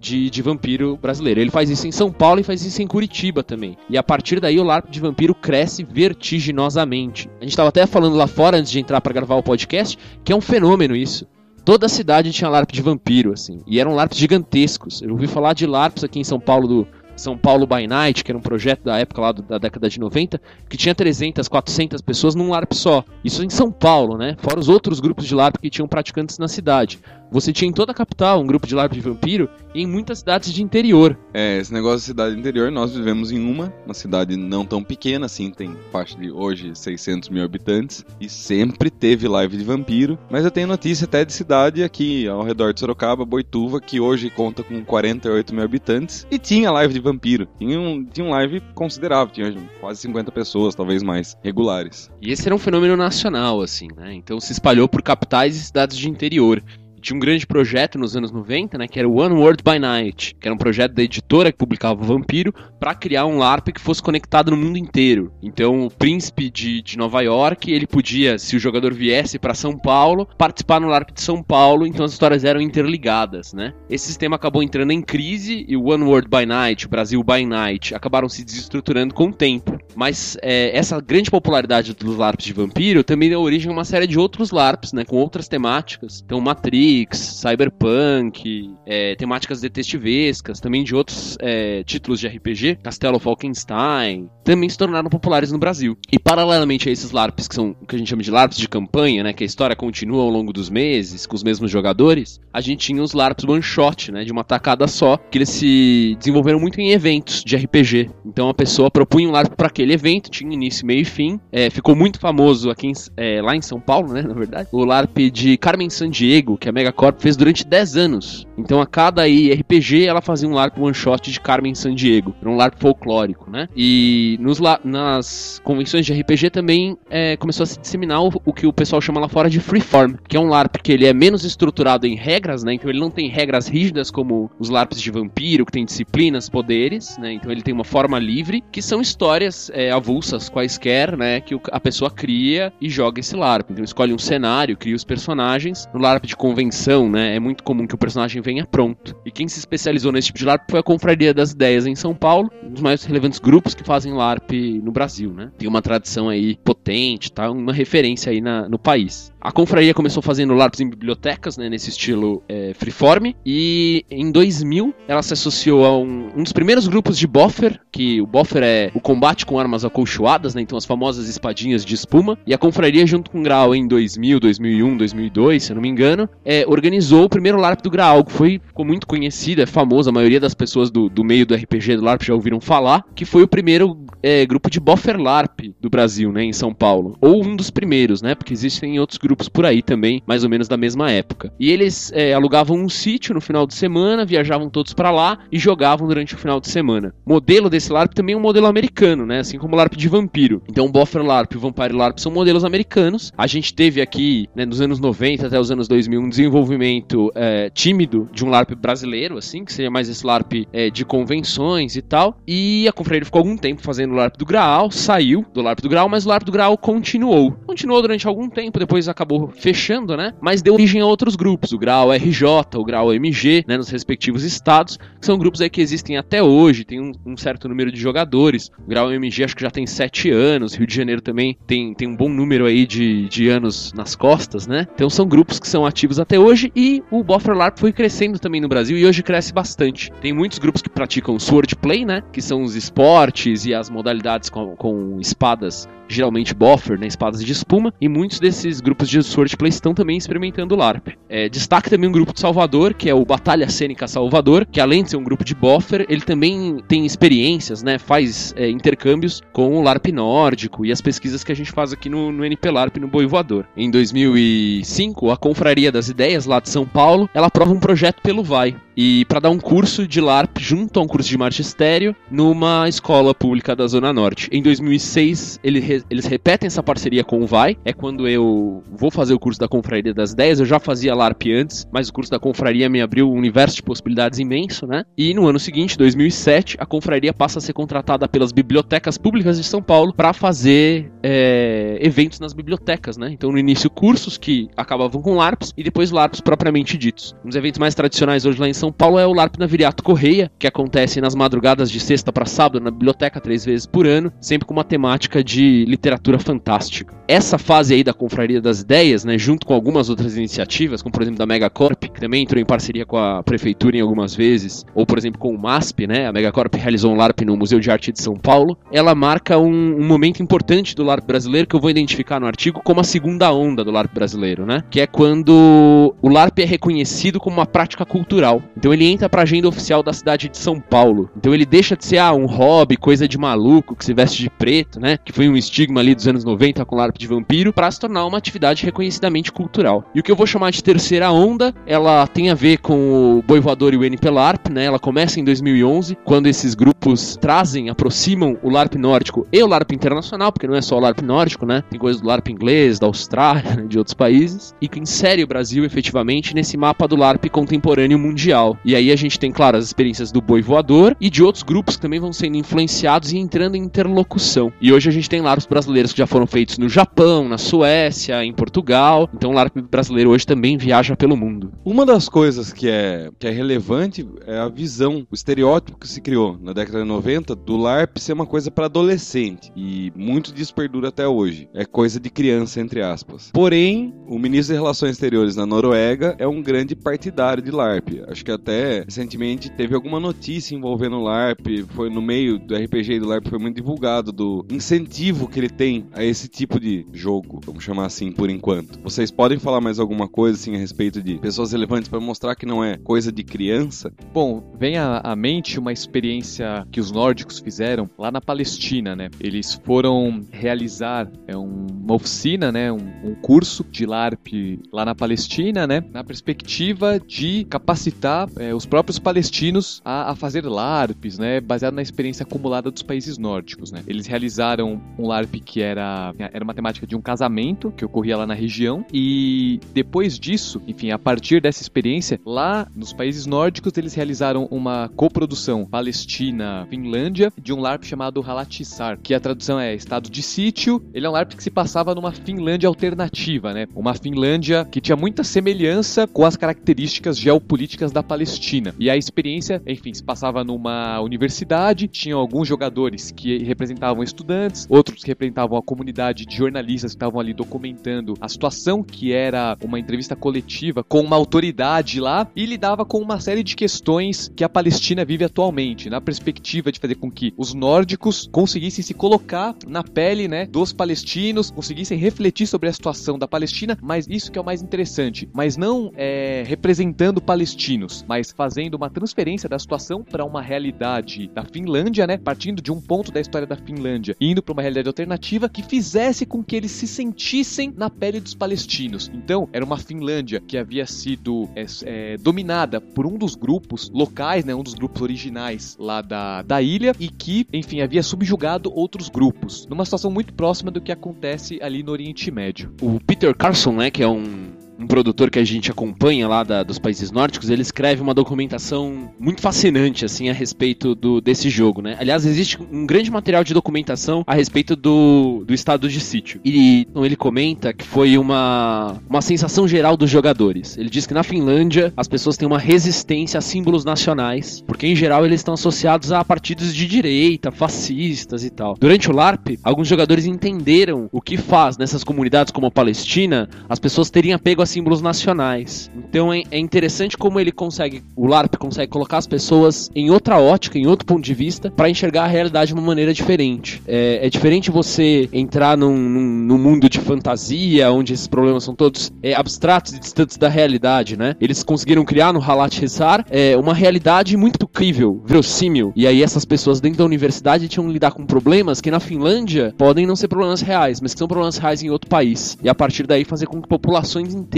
de, de vampiro brasileiro. Ele faz isso em São Paulo e faz isso em Curitiba também. E a partir daí o LARP de vampiro cresce vertiginosamente. A gente estava até falando lá fora antes de entrar para gravar o podcast que é um fenômeno isso. Toda a cidade tinha LARP de vampiro, assim. E eram LARPs gigantescos. Eu ouvi falar de LARPs aqui em São Paulo do são Paulo by Night, que era um projeto da época lá do, da década de 90, que tinha 300, 400 pessoas num LARP só. Isso em São Paulo, né? Fora os outros grupos de LARP que tinham praticantes na cidade. Você tinha em toda a capital um grupo de LARP de vampiro e em muitas cidades de interior. É, esse negócio de cidade interior, nós vivemos em uma, uma cidade não tão pequena, assim, tem parte de hoje 600 mil habitantes, e sempre teve live de vampiro, mas eu tenho notícia até de cidade aqui ao redor de Sorocaba, Boituva, que hoje conta com 48 mil habitantes, e tinha live de vampiro. Tinha um, tinha um live considerável, tinha quase 50 pessoas, talvez mais, regulares. E esse era um fenômeno nacional, assim, né? Então se espalhou por capitais e cidades de interior tinha um grande projeto nos anos 90, né, que era o One World by Night, que era um projeto da editora que publicava o Vampiro para criar um LARP que fosse conectado no mundo inteiro. Então, o príncipe de, de Nova York, ele podia, se o jogador viesse para São Paulo, participar no LARP de São Paulo, então as histórias eram interligadas, né? Esse sistema acabou entrando em crise e o One World by Night, o Brasil by Night, acabaram se desestruturando com o tempo. Mas é, essa grande popularidade dos LARPs de vampiro também deu origem a uma série de outros LARPs, né, com outras temáticas. Então, Matrix, Cyberpunk, é, temáticas detestivescas, também de outros é, títulos de RPG, Castelo Falkenstein, também se tornaram populares no Brasil. E paralelamente a esses LARPs, que são o que a gente chama de LARPs de campanha, né, que a história continua ao longo dos meses, com os mesmos jogadores, a gente tinha os LARPs one shot, né, de uma tacada só, que eles se desenvolveram muito em eventos de RPG. Então a pessoa propunha um LARP para aquele evento, tinha início, meio e fim. É, ficou muito famoso aqui em, é, lá em São Paulo, né, *laughs* na verdade, o LARP de Carmen Sandiego, que é Megacorp fez durante 10 anos. Então a cada RPG ela fazia um LARP one shot de Carmen Sandiego. Era um LARP folclórico, né? E nos nas convenções de RPG também é, começou a se disseminar o, o, que o pessoal chama lá fora de freeform, que é um LARP que ele é menos estruturado em regras, né? Então ele não tem regras rígidas como os LARPs de vampiro, que tem disciplinas, poderes, né? Então ele tem uma forma livre, que são histórias é, avulsas quaisquer, né? Que a pessoa cria e joga esse LARP. Então escolhe um cenário, cria os personagens. No LARP de convenção né? É muito comum que o personagem venha pronto. E quem se especializou nesse tipo de LARP foi a Confraria das Ideias em São Paulo, um dos mais relevantes grupos que fazem LARP no Brasil, né? Tem uma tradição aí potente, tá? Uma referência aí na, no país. A confraria começou fazendo LARPs em bibliotecas, né, nesse estilo é, freeform, e em 2000 ela se associou a um, um, dos primeiros grupos de boffer, que o boffer é o combate com armas acolchoadas, né, então as famosas espadinhas de espuma, e a confraria junto com o Graal em 2000, 2001, 2002, se eu não me engano, é, organizou o primeiro LARP do Graal, foi, ficou muito conhecido, é famoso, a maioria das pessoas do, do meio do RPG do LARP já ouviram falar, que foi o primeiro é, grupo de boffer LARP do Brasil, né, em São Paulo, ou um dos primeiros, né, porque existem outros grupos por aí também, mais ou menos da mesma época. E eles é, alugavam um sítio no final de semana, viajavam todos para lá e jogavam durante o final de semana. Modelo desse LARP também é um modelo americano, né? Assim como o LARP de vampiro. Então, o Boffer LARP e o Vampire LARP são modelos americanos. A gente teve aqui, né, nos anos 90 até os anos 2000, um desenvolvimento é, tímido de um LARP brasileiro, assim, que seria mais esse LARP é, de convenções e tal. E a Confraria ficou algum tempo fazendo pelo LARP do Graal, saiu do LARP do Graal, mas o LARP do Graal continuou. Continuou durante algum tempo, depois acabou fechando, né? Mas deu origem a outros grupos, o Graal RJ, o Graal MG, né, nos respectivos estados, que são grupos aí que existem até hoje, tem um, um certo número de jogadores. O Graal MG acho que já tem sete anos, Rio de Janeiro também tem, tem um bom número aí de, de anos nas costas, né? Então são grupos que são ativos até hoje e o Boffer LARP foi crescendo também no Brasil e hoje cresce bastante. Tem muitos grupos que praticam swordplay, né? Que são os esportes e as modalidades com, com espadas geralmente boffer, né, espadas de espuma, e muitos desses grupos de swordplay estão também experimentando o LARP. É, destaque também um grupo de Salvador, que é o Batalha Cênica Salvador, que além de ser um grupo de boffer, ele também tem experiências, né, faz é, intercâmbios com o LARP nórdico e as pesquisas que a gente faz aqui no, no NP LARP no Boi Voador. Em 2005, a Confraria das Ideias, lá de São Paulo, ela aprova um projeto pelo VAI, e para dar um curso de LARP junto a um curso de magistério numa escola pública da Zona Norte. Em 2006, ele, eles repetem essa parceria com o VAI, é quando eu vou fazer o curso da Confraria das 10, eu já fazia LARP antes, mas o curso da Confraria me abriu um universo de possibilidades imenso, né? E no ano seguinte, 2007, a Confraria passa a ser contratada pelas bibliotecas públicas de São Paulo para fazer é, eventos nas bibliotecas, né? Então no início cursos que acabavam com LARPs e depois LARPs propriamente ditos. Dos eventos mais tradicionais hoje lá em São Paulo é o LARP na Viriato Correia, que acontece nas madrugadas de sexta para sábado na biblioteca três vezes por ano, sempre com uma temática de literatura fantástica. Essa fase aí da Confraria das Ideias, né, junto com algumas outras iniciativas, como por exemplo da Megacorp, que também entrou em parceria com a prefeitura em algumas vezes, ou por exemplo com o MASP, né, a Megacorp realizou um LARP no Museu de Arte de São Paulo, ela marca um, um momento importante do LARP brasileiro que eu vou identificar no artigo como a segunda onda do LARP brasileiro, né, que é quando o LARP é reconhecido como uma prática cultural. Então ele entra pra agenda oficial da cidade de São Paulo. Então ele deixa de ser ah, um hobby, coisa de maluco que se veste de preto, né? Que foi um estigma ali dos anos 90 com o LARP de vampiro, para se tornar uma atividade reconhecidamente cultural. E o que eu vou chamar de terceira onda, ela tem a ver com o Boi Voador e o NP LARP, né? Ela começa em 2011, quando esses grupos trazem, aproximam o LARP nórdico e o LARP internacional, porque não é só o LARP nórdico, né? Tem coisas do LARP inglês, da Austrália, *laughs* de outros países, e que insere o Brasil efetivamente nesse mapa do LARP contemporâneo mundial. E aí a gente tem, claro, as experiências do Boi Voador e de outros grupos que também vão sendo influenciados e entrando em interlocução. E hoje a gente tem LARPs brasileiros que já foram feitos no Japão, na Suécia, em Portugal. Então o LARP brasileiro hoje também viaja pelo mundo. Uma das coisas que é, que é relevante é a visão, o estereótipo que se criou na década de 90 do LARP ser uma coisa para adolescente. E muito disso perdura até hoje. É coisa de criança, entre aspas. Porém, o ministro de Relações Exteriores na Noruega é um grande partidário de LARP. Acho que até recentemente teve alguma notícia envolvendo o LARP, foi no meio do RPG do LARP, foi muito divulgado do incentivo que ele tem a esse tipo de jogo, vamos chamar assim por enquanto. Vocês podem falar mais alguma coisa assim a respeito de pessoas relevantes para mostrar que não é coisa de criança? Bom, vem à, mente uma experiência que os nórdicos fizeram lá na Palestina, né? Eles foram realizar é, um, uma oficina, né? Um, um curso de LARP lá na Palestina, né? Na perspectiva de capacitar é, os próprios palestinos a, a, fazer LARPs, né? Baseado na experiência acumulada dos países nórdicos, né? Eles realizaram um LARP que era, era uma temática de um casamento que ocorria lá na região e depois disso, enfim, a partir dessa experiência, lá nos países nórdicos eles realizaram uma coprodução Palestina-Finlândia de um LARP chamado Halatissar, que a tradução é Estado de Sítio. Ele é um LARP que se passava numa Finlândia alternativa, né? Uma Finlândia que tinha muita semelhança com as características geopolíticas da Palestina. E a experiência, enfim, se passava numa universidade, tinham alguns jogadores que representavam estudantes, outros que representavam a comunidade de jornalistas que estavam ali documentando a situação que era uma entrevista coletiva com uma autoridade lá e lidava com uma série de questões que a Palestina vive atualmente, na perspectiva de fazer com que os nórdicos conseguissem se colocar na pele, né, dos palestinos, conseguissem refletir sobre a situação da Palestina, mas isso que é o mais interessante, mas não é, representando palestinos, mas fazendo uma transferência da situação para uma realidade da Finlândia, né, partindo de um ponto da história da Finlândia, indo para uma realidade alternativa que fizesse com que eles se sentissem na pele dos palestinos. Então, era uma Finlândia que havia sido é, é, dominada por um dos grupos locais, né, um dos grupos originais lá da, da ilha e que, enfim, havia subjugado outros grupos, numa situação muito próxima do que acontece ali no Oriente Médio. O Peter Carson, né, que é um um produtor que a gente acompanha lá da- dos países nórdicos, ele escreve uma documentação muito fascinante assim a respeito do, desse jogo, né? Aliás, existe um grande material de documentação a respeito do, do estado de sítio. E então, ele comenta que foi uma, uma sensação geral dos jogadores. Ele diz que na Finlândia as pessoas têm uma resistência a símbolos nacionais, porque em geral eles estão associados a partidos de direita, fascistas e tal. Durante o LARP, alguns jogadores entenderam o que faz nessas comunidades como a Palestina as pessoas terem apego a símbolos nacionais. Então é, é interessante como ele consegue, o LARP consegue colocar as pessoas em outra ótica, em outro ponto de vista, para enxergar a realidade de uma maneira diferente. É, é diferente você entrar num, num- num mundo de fantasia, onde esses problemas são todos é, abstratos e distantes da realidade, né? Eles conseguiram criar no Halat Hissar é, uma realidade muito crível, verossímil. E aí essas pessoas dentro da universidade tinham que lidar com problemas que na Finlândia podem não ser problemas reais, mas que são problemas reais em outro país. E a partir daí fazer com que populações inteiras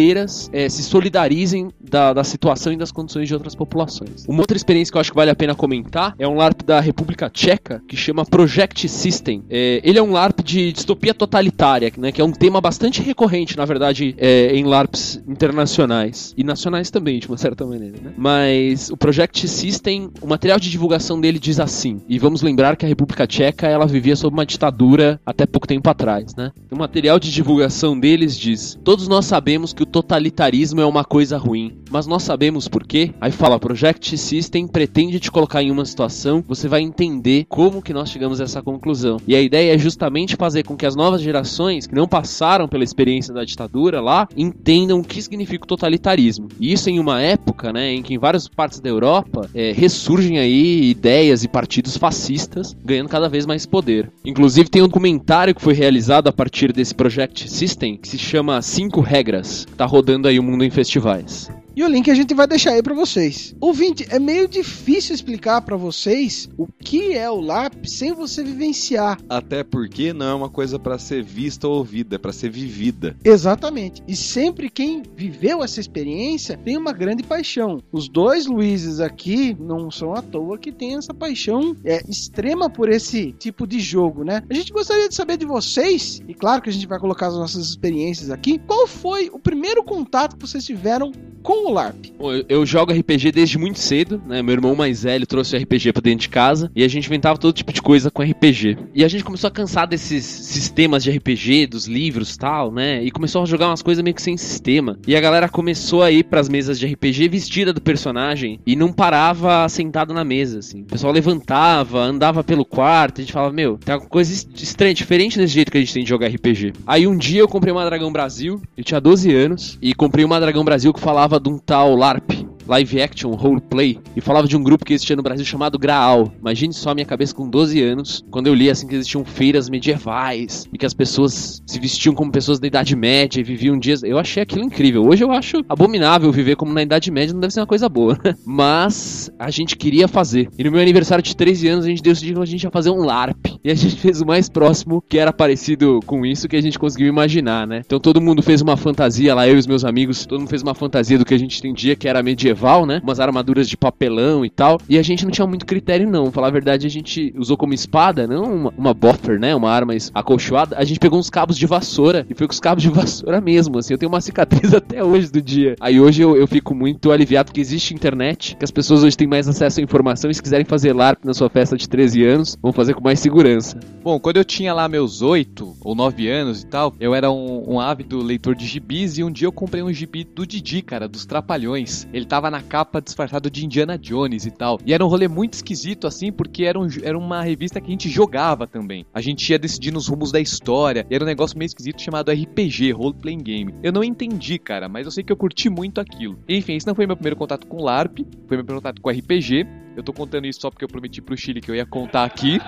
é, se solidarizem da, da situação e das condições de outras populações. Uma outra experiência que eu acho que vale a pena comentar é um LARP da República Tcheca que chama Project System. É, ele é um LARP de distopia totalitária, né, que é um tema bastante recorrente, na verdade, é, em LARPs internacionais e nacionais também, de uma certa maneira. Né? Mas o Project System, o material de divulgação dele diz assim. E vamos lembrar que a República Tcheca ela vivia sob uma ditadura até pouco tempo atrás, né? O material de divulgação deles diz: Todos nós sabemos que totalitarismo é uma coisa ruim, mas nós sabemos por quê? Aí fala: Project System pretende te colocar em uma situação, você vai entender como que nós chegamos a essa conclusão. E a ideia é justamente fazer com que as novas gerações que não passaram pela experiência da ditadura lá entendam o que significa o totalitarismo. E isso em uma época, né, em que em várias partes da Europa é, ressurgem aí ideias e partidos fascistas ganhando cada vez mais poder. Inclusive tem um documentário que foi realizado a partir desse Project System que se chama Cinco Regras, tá rodando aí o mundo em festivais. E o link a gente vai deixar aí pra vocês. Ouvinte, é meio difícil explicar pra vocês o que é o LARP sem você vivenciar. Até porque não é uma coisa pra ser vista ou ouvida, é pra ser vivida. Exatamente. E sempre quem viveu essa experiência tem uma grande paixão. Os dois Luizes aqui não são à toa que tem essa paixão é, extrema por esse tipo de jogo, né? A gente gostaria de saber de vocês, e claro que a gente vai colocar as nossas experiências aqui, qual foi o primeiro contato que vocês tiveram com o LARP? Eu, jogo RPG desde muito cedo, né? Meu irmão mais velho trouxe RPG pra dentro de casa e a gente inventava todo tipo de coisa com RPG. E a gente começou a cansar desses sistemas de RPG, dos livros tal, né? E começou a jogar umas coisas meio que sem sistema. E a galera começou a ir pras mesas de RPG vestida do personagem e não parava sentado na mesa, assim. O pessoal levantava, andava pelo quarto, a gente falava, meu, tem alguma coisa est- estranha, diferente desse jeito que a gente tem de jogar RPG. Aí um dia eu comprei uma Dragão Brasil, eu tinha 12 anos, e comprei uma Dragão Brasil que falava de um tal LARP. Live Action Roleplay e falava de um grupo que existia no Brasil chamado Graal. Imagine só a minha cabeça com 12 anos, quando eu li assim que existiam feiras medievais e que as pessoas se vestiam como pessoas da Idade Média e viviam dias. Eu achei aquilo incrível. Hoje eu acho abominável viver como na Idade Média, não deve ser uma coisa boa? *laughs* Mas a gente queria fazer. E no meu aniversário de 13 anos a gente decidiu que a gente ia fazer um LARP. E a gente fez o mais próximo que era parecido com isso que a gente conseguiu imaginar, né? Então todo mundo fez uma fantasia lá, eu e os meus amigos, todo mundo fez uma fantasia do que a gente entendia que era medieval, né? Umas armaduras de papelão e tal. E a gente não tinha muito critério, não. Falar a verdade, a gente usou como espada, não uma, uma boffer, né? Uma arma acolchoada. A gente pegou uns cabos de vassoura e foi com os cabos de vassoura mesmo, assim. Eu tenho uma cicatriz *laughs* até hoje do dia. Aí hoje eu, eu fico muito aliviado que existe internet, que as pessoas hoje têm mais acesso à informação e se quiserem fazer LARP na sua festa de 13 anos, vão fazer com mais segurança. Bom, quando eu tinha lá meus 8 ou 9 anos e tal, eu era um, um ávido leitor de gibis e um dia eu comprei um gibi do Didi, cara, dos Trapalhões. Ele tava na capa disfarçado de Indiana Jones e tal. E era um rolê muito esquisito, assim, porque era, um, era uma revista que a gente jogava também. A gente ia decidindo os rumos da história. E era um negócio meio esquisito chamado RPG, Role Playing Game. Eu não entendi, cara, mas eu sei que eu curti muito aquilo. Enfim, esse não foi meu primeiro contato com LARP, foi meu primeiro contato com RPG. Eu tô contando isso só porque eu prometi pro Chile que eu ia contar aqui.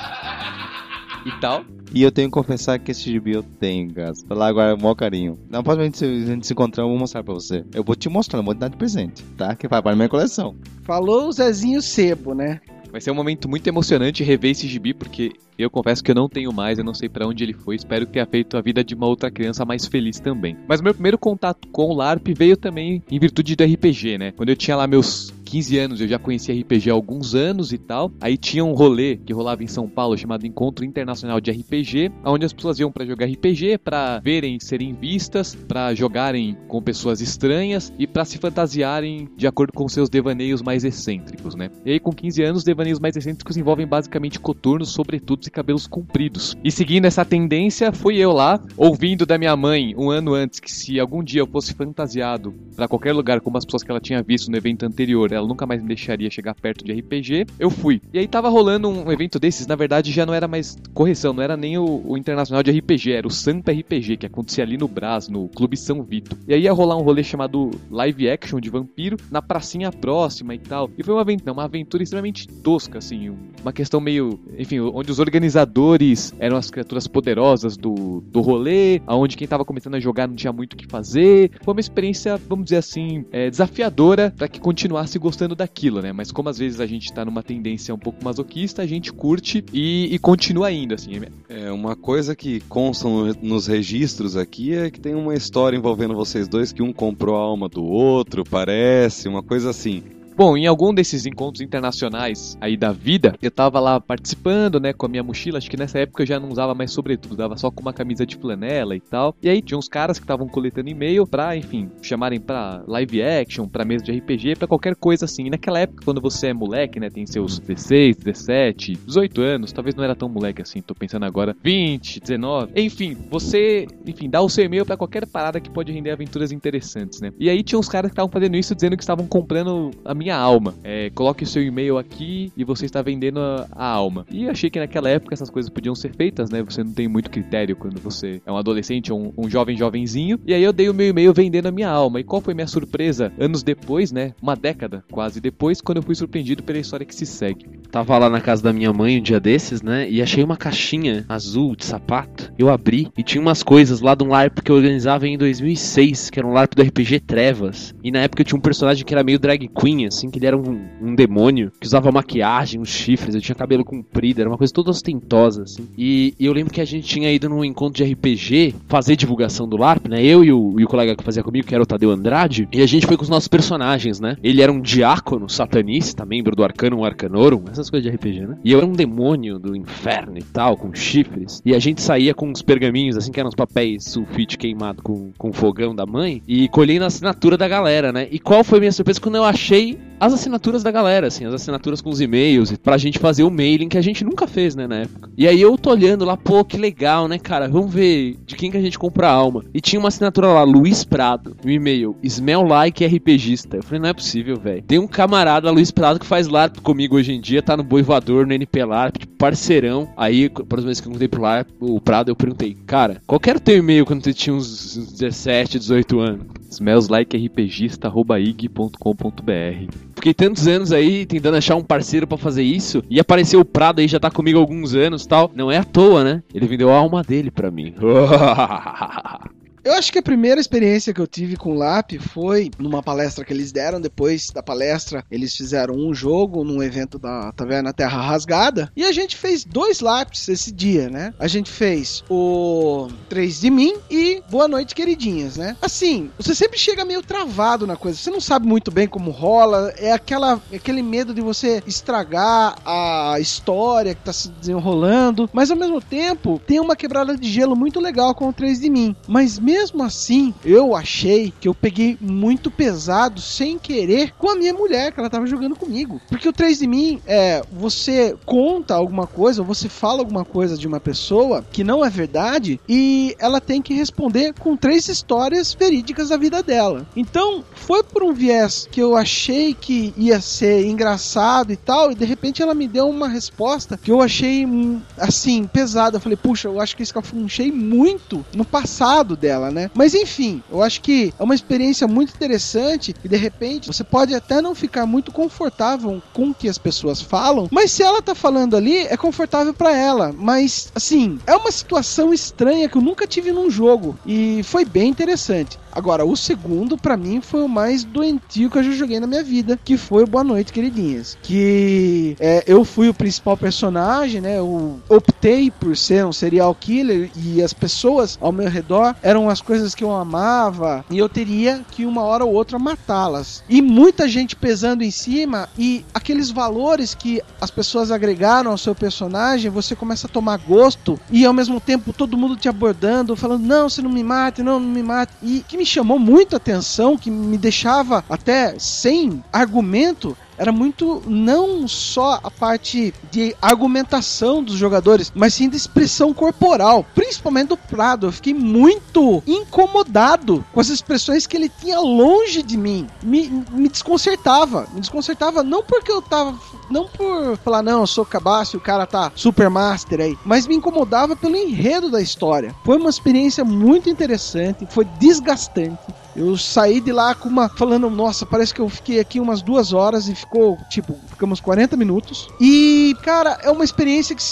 E tal. E eu tenho que confessar que esse gibi eu tenho, Gas. Tô lá agora, com o maior carinho. Na próxima vez que a gente se encontrar, eu vou mostrar pra você. Eu vou te mostrar, não vou te dar de presente, tá? Que vai para a minha coleção. Falou o Zezinho Sebo, né? Vai ser um momento muito emocionante rever esse gibi, porque eu confesso que eu não tenho mais, eu não sei pra onde ele foi. Espero que tenha feito a vida de uma outra criança mais feliz também. Mas meu primeiro contato com o LARP veio também em virtude do RPG, né? Quando eu tinha lá meus 15 anos, eu já conhecia RPG há alguns anos e tal. Aí tinha um rolê que rolava em São Paulo chamado Encontro Internacional de RPG, onde as pessoas iam para jogar RPG, para verem serem vistas, para jogarem com pessoas estranhas e para se fantasiarem de acordo com seus devaneios mais excêntricos, né? E aí com 15 anos, devaneios mais excêntricos envolvem basicamente coturnos, sobretudos e cabelos compridos. E seguindo essa tendência, fui eu lá, ouvindo da minha mãe um ano antes que se algum dia eu fosse fantasiado para qualquer lugar como as pessoas que ela tinha visto no evento anterior, ela nunca mais me deixaria chegar perto de RPG, eu fui. E aí tava rolando um evento desses, na verdade já não era mais correção, não era nem o, o Internacional de RPG, era o Sampa RPG, que acontecia ali no Brás, no Clube São Vito. E aí ia rolar um rolê chamado Live Action de Vampiro na pracinha próxima e tal. E foi uma aventura, uma aventura extremamente tosca, assim, uma questão meio, enfim, onde os organizadores eram as criaturas poderosas do, do rolê, aonde quem tava começando a jogar não tinha muito o que fazer. Foi uma experiência, vamos dizer assim, é, desafiadora para que continuasse daquilo, né? Mas como às vezes a gente tá numa tendência um pouco masoquista, a gente curte e, e continua indo, assim. É, uma coisa que consta no- nos registros aqui é que tem uma história envolvendo vocês dois que um comprou a alma do outro, parece, uma coisa assim. Bom, em algum desses encontros internacionais aí da vida, eu tava lá participando, né, com a minha mochila. Acho que nessa época eu já não usava mais sobretudo, dava só com uma camisa de flanela e tal. E aí tinha uns caras que estavam coletando e-mail pra, enfim, chamarem pra live action, pra mesa de RPG, pra qualquer coisa assim. E naquela época, quando você é moleque, né, tem seus 16, 17, 18 anos, talvez não era tão moleque assim, tô pensando agora, 20, 19. Enfim, você, enfim, dá o seu e-mail pra qualquer parada que pode render aventuras interessantes, né? E aí tinha uns caras que estavam fazendo isso dizendo que estavam comprando a minha alma. É, coloque seu e-mail aqui e você está vendendo a, a alma. E achei que naquela época essas coisas podiam ser feitas, né? Você não tem muito critério quando você é um adolescente ou um, um jovem jovenzinho. E aí eu dei o meu e-mail vendendo a minha alma. E qual foi minha surpresa? Anos depois, né? Uma década quase depois, quando eu fui surpreendido pela história que se segue. Tava lá na casa da minha mãe um dia desses, né? E achei uma caixinha azul de sapato. Eu abri e tinha umas coisas lá de um LARP que eu organizava em 2006, que era um LARP do RPG Trevas. E na época eu tinha um personagem que era meio drag queen, assim, que ele era um, um demônio, que usava maquiagem, uns chifres, eu tinha cabelo comprido, era uma coisa toda ostentosa, assim. E, e eu lembro que a gente tinha ido num encontro de RPG fazer divulgação do LARP, né? Eu e o, e o colega que fazia comigo, que era o Tadeu Andrade, e a gente foi com os nossos personagens, né? Ele era um diácono satanista, membro do Arcanum Arcanorum, essas coisas de RPG, né? E eu era um demônio do inferno e tal, com chifres. E a gente saía com uns pergaminhos, assim, que eram uns papéis sulfite queimado com, com fogão da mãe, e colhendo a assinatura da galera, né? E qual foi minha surpresa quando eu achei as assinaturas da galera, assim, as assinaturas com os e-mails, pra gente fazer o mailing que a gente nunca fez, né, na época. E aí eu tô olhando lá, pô, que legal, né, cara? Vamos ver de quem que a gente compra a alma. E tinha uma assinatura lá, Luiz Prado, no e-mail, Smell Like RPGista. Eu falei, não é possível, velho. Tem um camarada, Luiz Prado, que faz LARP comigo hoje em dia, tá no Boi Voador, no NP LARP, tipo, parceirão. Aí, para vezes que eu contei pro LARP, o Prado, eu perguntei, cara, qual era o teu e-mail quando você tinha uns 17, 18 anos? smells.like.rpgista.ig.com.br Fiquei tantos anos aí tentando achar um parceiro pra fazer isso. E apareceu o Prado aí, já tá comigo há alguns anos tal. Não é à toa, né? Ele vendeu a alma dele pra mim. *laughs* Eu acho que a primeira experiência que eu tive com o LAP foi numa palestra que eles deram. Depois da palestra, eles fizeram um jogo num evento da Taverna Terra Rasgada. E a gente fez dois LAPs esse dia, né? A gente fez o 3 de mim e Boa Noite, Queridinhas, né? Assim, você sempre chega meio travado na coisa. Você não sabe muito bem como rola. É aquela, aquele medo de você estragar a história que tá se desenrolando. Mas ao mesmo tempo, tem uma quebrada de gelo muito legal com o 3 de mim. Mas mesmo assim, eu achei que eu peguei muito pesado sem querer com a minha mulher, que ela tava jogando comigo. Porque o 3 de mim é você conta alguma coisa, ou você fala alguma coisa de uma pessoa que não é verdade e ela tem que responder com três histórias verídicas da vida dela. Então, foi por um viés que eu achei que ia ser engraçado e tal, e de repente ela me deu uma resposta que eu achei hum, assim, pesada. Eu falei, puxa, eu acho que escafunchei muito no passado dela, né? Mas enfim, eu acho que é uma experiência muito interessante e de repente você pode até não ficar muito confortável com o que as pessoas falam, mas se ela tá falando ali, é confortável para ela. Mas assim, é uma situação estranha que eu nunca tive num jogo e foi bem interessante. Agora, o segundo, pra mim, foi o mais doentio que eu já joguei na minha vida, que foi Boa Noite, Queridinhas. Que é, eu fui o principal personagem, né? Eu optei por ser um serial killer e as pessoas ao meu redor eram as coisas que eu amava e eu teria que uma hora ou outra matá-las. E muita gente pesando em cima e aqueles valores que as pessoas agregaram ao seu personagem, você começa a tomar gosto e ao mesmo tempo todo mundo te abordando, falando: "Não, você não me mate, não, não me mate". E que me chamou muito a atenção, que me deixava até sem argumento, era muito não só a parte de argumentação dos jogadores, mas sim de expressão corporal, principalmente do Prado. Eu fiquei muito incomodado com as expressões que ele tinha longe de mim. Me, me desconcertava, me desconcertava não porque eu tava não por falar, não, eu sou cabaço o cara tá super master aí, mas me incomodava pelo enredo da história. Foi uma experiência muito interessante, foi desgastante. Eu saí de lá com uma. falando, nossa, parece que eu fiquei aqui umas duas horas e ficou, tipo, ficamos 40 minutos. E, cara, é uma experiência que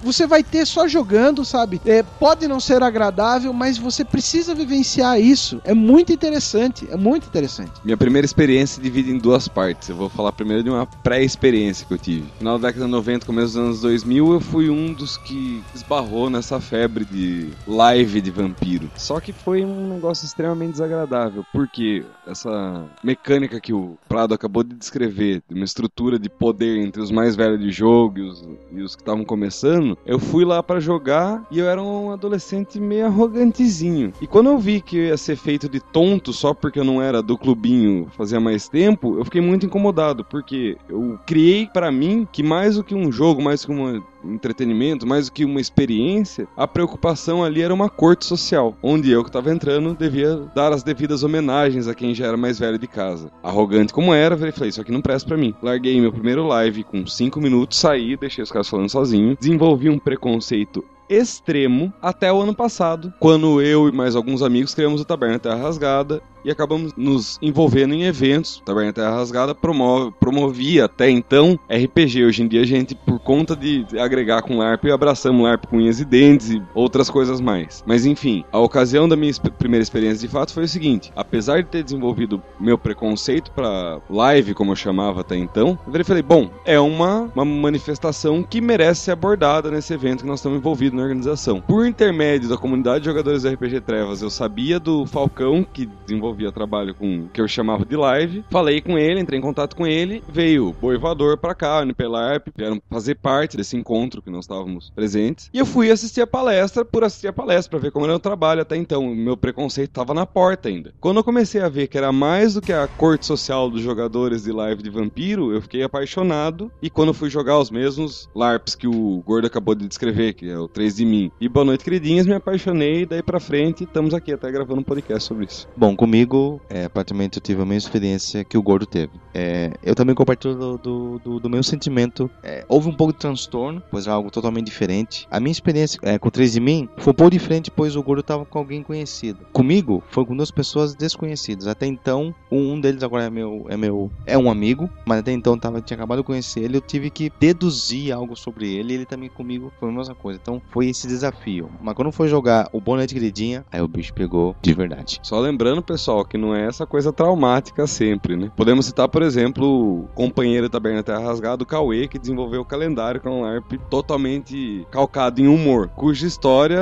você vai ter só jogando, sabe? É, pode não ser agradável, mas você precisa vivenciar isso. É muito interessante, é muito interessante. Minha primeira experiência divide em duas partes. Eu vou falar primeiro de uma pré-experiência que eu tive. No final da década de 90, começo dos anos 2000, eu fui um dos que esbarrou nessa febre de live de vampiro. Só que foi um negócio extremamente desagradável porque essa mecânica que o Prado acabou de descrever, de uma estrutura de poder entre os mais velhos de jogo e os, e os que estavam começando, eu fui lá para jogar e eu era um adolescente meio arrogantezinho. E quando eu vi que ia ser feito de tonto só porque eu não era do clubinho fazia mais tempo, eu fiquei muito incomodado, porque eu criei para mim que mais do que um jogo, mais que uma entretenimento, mais do que uma experiência, a preocupação ali era uma corte social, onde eu que estava entrando devia dar as devidas homenagens a quem já era mais velho de casa. Arrogante como era, falei, isso aqui não presta para mim. Larguei meu primeiro live com 5 minutos, saí, deixei os caras falando sozinho, desenvolvi um preconceito extremo até o ano passado, quando eu e mais alguns amigos criamos o Taberna Terra Rasgada e acabamos nos envolvendo em eventos. Taberna Terra Rasgada promove, promovia até então RPG. Hoje em dia a gente, por conta de agregar com LARP, abraçamos LARP com unhas e dentes e outras coisas mais. Mas enfim, a ocasião da minha primeira experiência de fato foi o seguinte: apesar de ter desenvolvido meu preconceito para live, como eu chamava até então, eu falei, bom, é uma, uma manifestação que merece ser abordada nesse evento que nós estamos envolvidos na organização. Por intermédio da comunidade de jogadores do RPG Trevas, eu sabia do Falcão, que desenvolvia trabalho com que eu chamava de live. Falei com ele, entrei em contato com ele, veio Boivador pra cá, NPLARP, vieram fazer parte desse encontro que nós estávamos presentes. E eu fui assistir a palestra por assistir a palestra, pra ver como era o trabalho até então. Meu preconceito tava na porta ainda. Quando eu comecei a ver que era mais do que a corte social dos jogadores de live de vampiro, eu fiquei apaixonado. E quando fui jogar os mesmos LARPs que o Gordo acabou de descrever, que é o 3 de mim, e Boa Noite Queridinhas, me apaixonei. Daí pra frente, estamos aqui até gravando um podcast sobre isso. Bom, comigo, é, praticamente eu tive a mesma experiência que o Gordo teve. É, eu também compartilho do, do, do, do meu sentimento. É, houve um pouco de transtorno, pois é algo totalmente diferente. A minha experiência é, com o 3 de mim foi um pouco diferente, pois o Gordo estava com alguém conhecido. Comigo, foi com duas pessoas desconhecidas. Até então, um, deles agora é meu, é meu, é um amigo, mas até então tava, tinha acabado de conhecer ele. Eu tive que deduzir algo sobre ele. Ele também comigo foi a mesma coisa. Então, foi esse desafio. Mas quando foi jogar o Bonnet Queridinha, aí o bicho pegou de verdade. Só lembrando, pessoal, que não é essa coisa traumática sempre, né? Podemos citar, por exemplo, o companheiro da Taberna Terra Rasgada, o Cauê, que desenvolveu o calendário com um LARP totalmente calcado em humor, cuja história